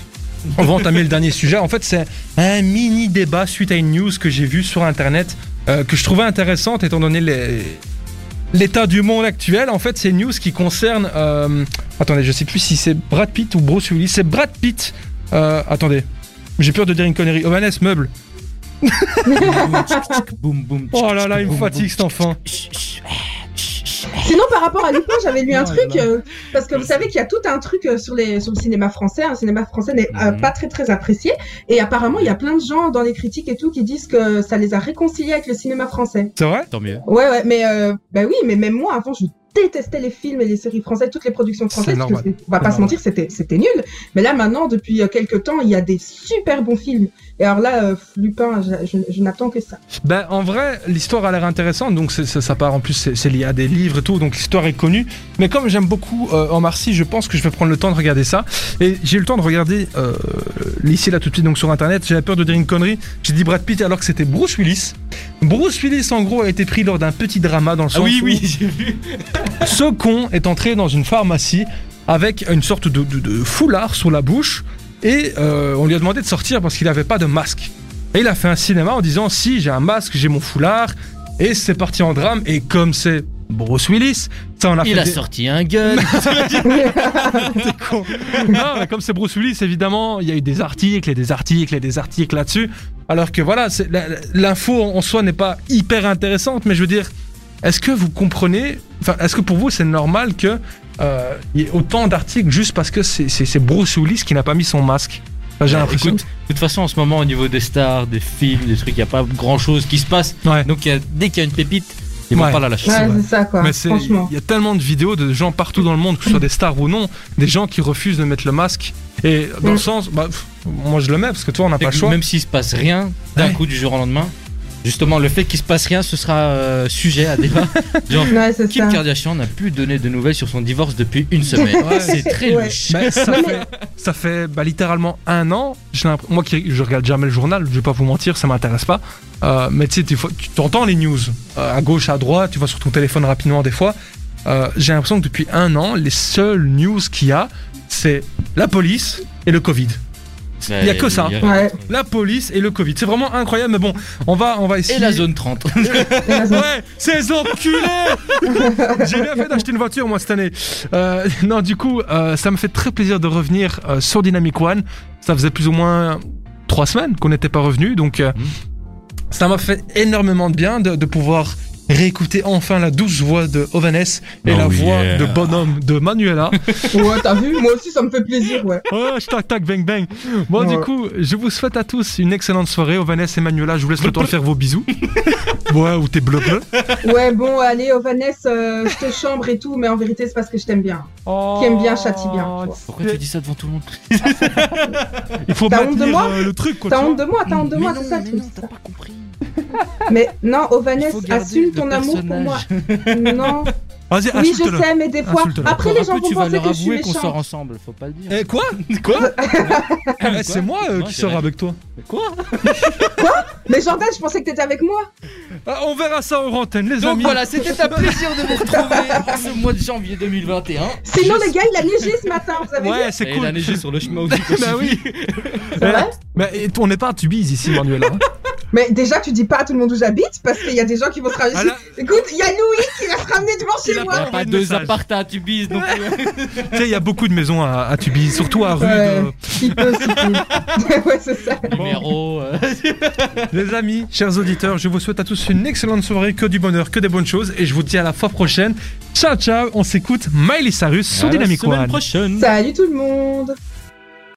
On va entamer le dernier sujet. En fait, c'est un mini débat suite à une news que j'ai vue sur internet euh, que je trouvais intéressante étant donné l'état du monde actuel. En fait, c'est une news qui concerne. euh, attendez, je sais plus si c'est Brad Pitt ou Bruce Willis. C'est Brad Pitt. Euh, attendez, j'ai peur de dire une connerie. Ovanes, meuble. Oh là là, il me fatigue cet enfant. Sinon, par rapport à Lupin, j'avais lu un truc, euh, parce que vous savez qu'il y a tout un truc euh, sur, les, sur le cinéma français. Un cinéma français n'est euh, Mhm. pas très très apprécié. Et apparemment, il y a plein de gens dans les critiques et tout qui disent que ça les a réconciliés avec le cinéma français. C'est vrai? Tant mieux. Ouais, ouais, mais euh, bah oui, mais même moi, avant, je détestais les films et les séries françaises, toutes les productions françaises. parce que on va pas se mentir, c'était c'était nul. Mais là, maintenant, depuis euh, quelques temps, il y a des super bons films. Et alors là, euh, Lupin, je, je- je n'attends que ça. Ben, en vrai, l'histoire a l'air intéressante, donc c'est- ça, ça part en plus, c'est lié à des livres et tout, donc l'histoire est connue. Mais comme j'aime beaucoup euh, Omar Sy, je pense que je vais prendre le temps de regarder ça. Et j'ai eu le temps de regarder euh, ici, là, tout de suite, donc sur internet. J'avais peur de dire une connerie. J'ai dit Brad Pitt alors que c'était Bruce Willis. Bruce Willis, en gros, a été pris lors d'un petit drama dans le Ah sens oui, où oui, j'ai vu. ce con est entré dans une pharmacie avec une sorte de, de- de foulard sur la bouche et euh, on lui a demandé de sortir parce qu'il n'avait pas de masque. Et il a fait un cinéma en disant si j'ai un masque, j'ai mon foulard et c'est parti en drame et comme c'est Bruce Willis, ça on a Il fait a des- sorti un gun. Con. non, mais comme c'est Bruce Willis, évidemment, il y a eu des articles et des articles et des articles là-dessus. Alors que voilà, l'info en soi n'est pas hyper intéressante, mais je veux dire, est-ce que vous comprenez, enfin, est-ce que pour vous c'est normal que euh, il y ait autant d'articles juste parce que c'est- Bruce Willis qui n'a pas mis son masque Enfin, J'ai Euh, l'impression. écoute, de toute façon, en ce moment, au niveau des stars, des films, des trucs, il n'y a pas grand chose qui se passe. Ouais. Donc, y a- dès qu'il y a une pépite, ils vont Ouais. pas la lâcher. Ouais, c'est ça, quoi. Mais il y a tellement de vidéos de gens partout dans le monde, que ce soit des stars ou non, des gens qui refusent de mettre le masque. Et dans le Mm. sens, bah, pff, moi je le mets parce que toi on n'a pas le choix. Même s'il se passe rien, d'un Ouais. coup, du jour au lendemain, Justement, le fait qu'il se passe rien, ce sera euh, sujet à débat. Genre, Ouais, Kim ça. Kardashian n'a plus donné de nouvelles sur son divorce depuis une semaine. Ouais. c'est très Ouais. louche. Bah, ça, fait, ça fait bah, littéralement un an. Moi qui je regarde jamais le journal, je vais pas vous mentir, ça m'intéresse pas. Euh, mais tu sais, des fois, tu t'entends les news euh, à gauche, à droite, tu vas sur ton téléphone rapidement des fois. Euh, J'ai l'impression que depuis un an, les seules news qu'il y a, c'est la police et le Covid. Il y a que ça. A- Ouais. La police et le Covid. C'est vraiment incroyable, mais bon, on va, on va essayer. Et la zone 30. Ouais, ces enculés J'ai bien fait d'acheter une voiture moi cette année. Euh, non, du coup, euh, ça me fait très plaisir de revenir euh, sur Dynamic One. Ça faisait plus ou moins trois semaines qu'on n'était pas revenu, donc euh, Mhm. ça m'a fait énormément de bien de, de pouvoir réécouter enfin la douce voix de Ovanes et Oh la voix yeah. de bonhomme de Manuela. Ouais, t'as vu Moi aussi, ça me fait plaisir, ouais. oh, tac tac bang bang. Bon, du Ouais. coup, je vous souhaite à tous une excellente soirée. Ovanes et Manuela, je vous laisse le temps de faire vos bisous. ouais, ou tes bleu bleu. Ouais, bon, allez, Ovanes, euh, je te chambre et tout, mais en vérité, c'est parce que je t'aime bien. Qui aime bien, châtie bien. Pourquoi tu dis ça devant tout le monde? Il faut T'as honte de maintenir moi? euh, le truc quoi. T'as honte de moi, t'as honte de moi, c'est ça t'as ça. pas compris. Mais non, garder assume ton amour pour moi. Non, Vas-y, oui, je sais, mais des fois. Après, les gens peu, tu vont vas penser leur que je suis avouer qu'on sort ensemble, faut pas le dire. Eh quoi Quoi Eh, C'est Quoi moi euh, Non, qui j'ai sors rien avec toi. Mais quoi Mais Jordan, je pensais que t'étais avec moi. Ah, on verra ça au antenne, les Donc amis. voilà, c'était un plaisir de vous retrouver en ce mois de janvier 2021. Sinon, les gars, il a neigé ce matin, vous avez vu Ouais, c'est Et cool. il a neigé sur le chemin aussi. bah oui. C'est vrai Mais et, on n'est pas à Tubize ici, Manuela. Mais déjà, tu dis pas à tout le monde où j'habite parce qu'il y a des gens qui vont travailler. Ah là- Écoute, il y a Louis qui va se ramener devant Il chez Il moi. n'y a pas deux appartements à Tubize non plus. tu sais, il y a beaucoup de maisons à, à Tubize, surtout à rue Ouais. de... Il ouais, c'est ça. Numéro. euh, Les amis, chers auditeurs, je vous souhaite à tous une excellente soirée, que du bonheur, que des bonnes choses, et je vous dis à la fois prochaine. Ciao, ciao, on s'écoute Miley Cyrus sur à la Dynamic semaine One. prochaine. Salut tout le monde.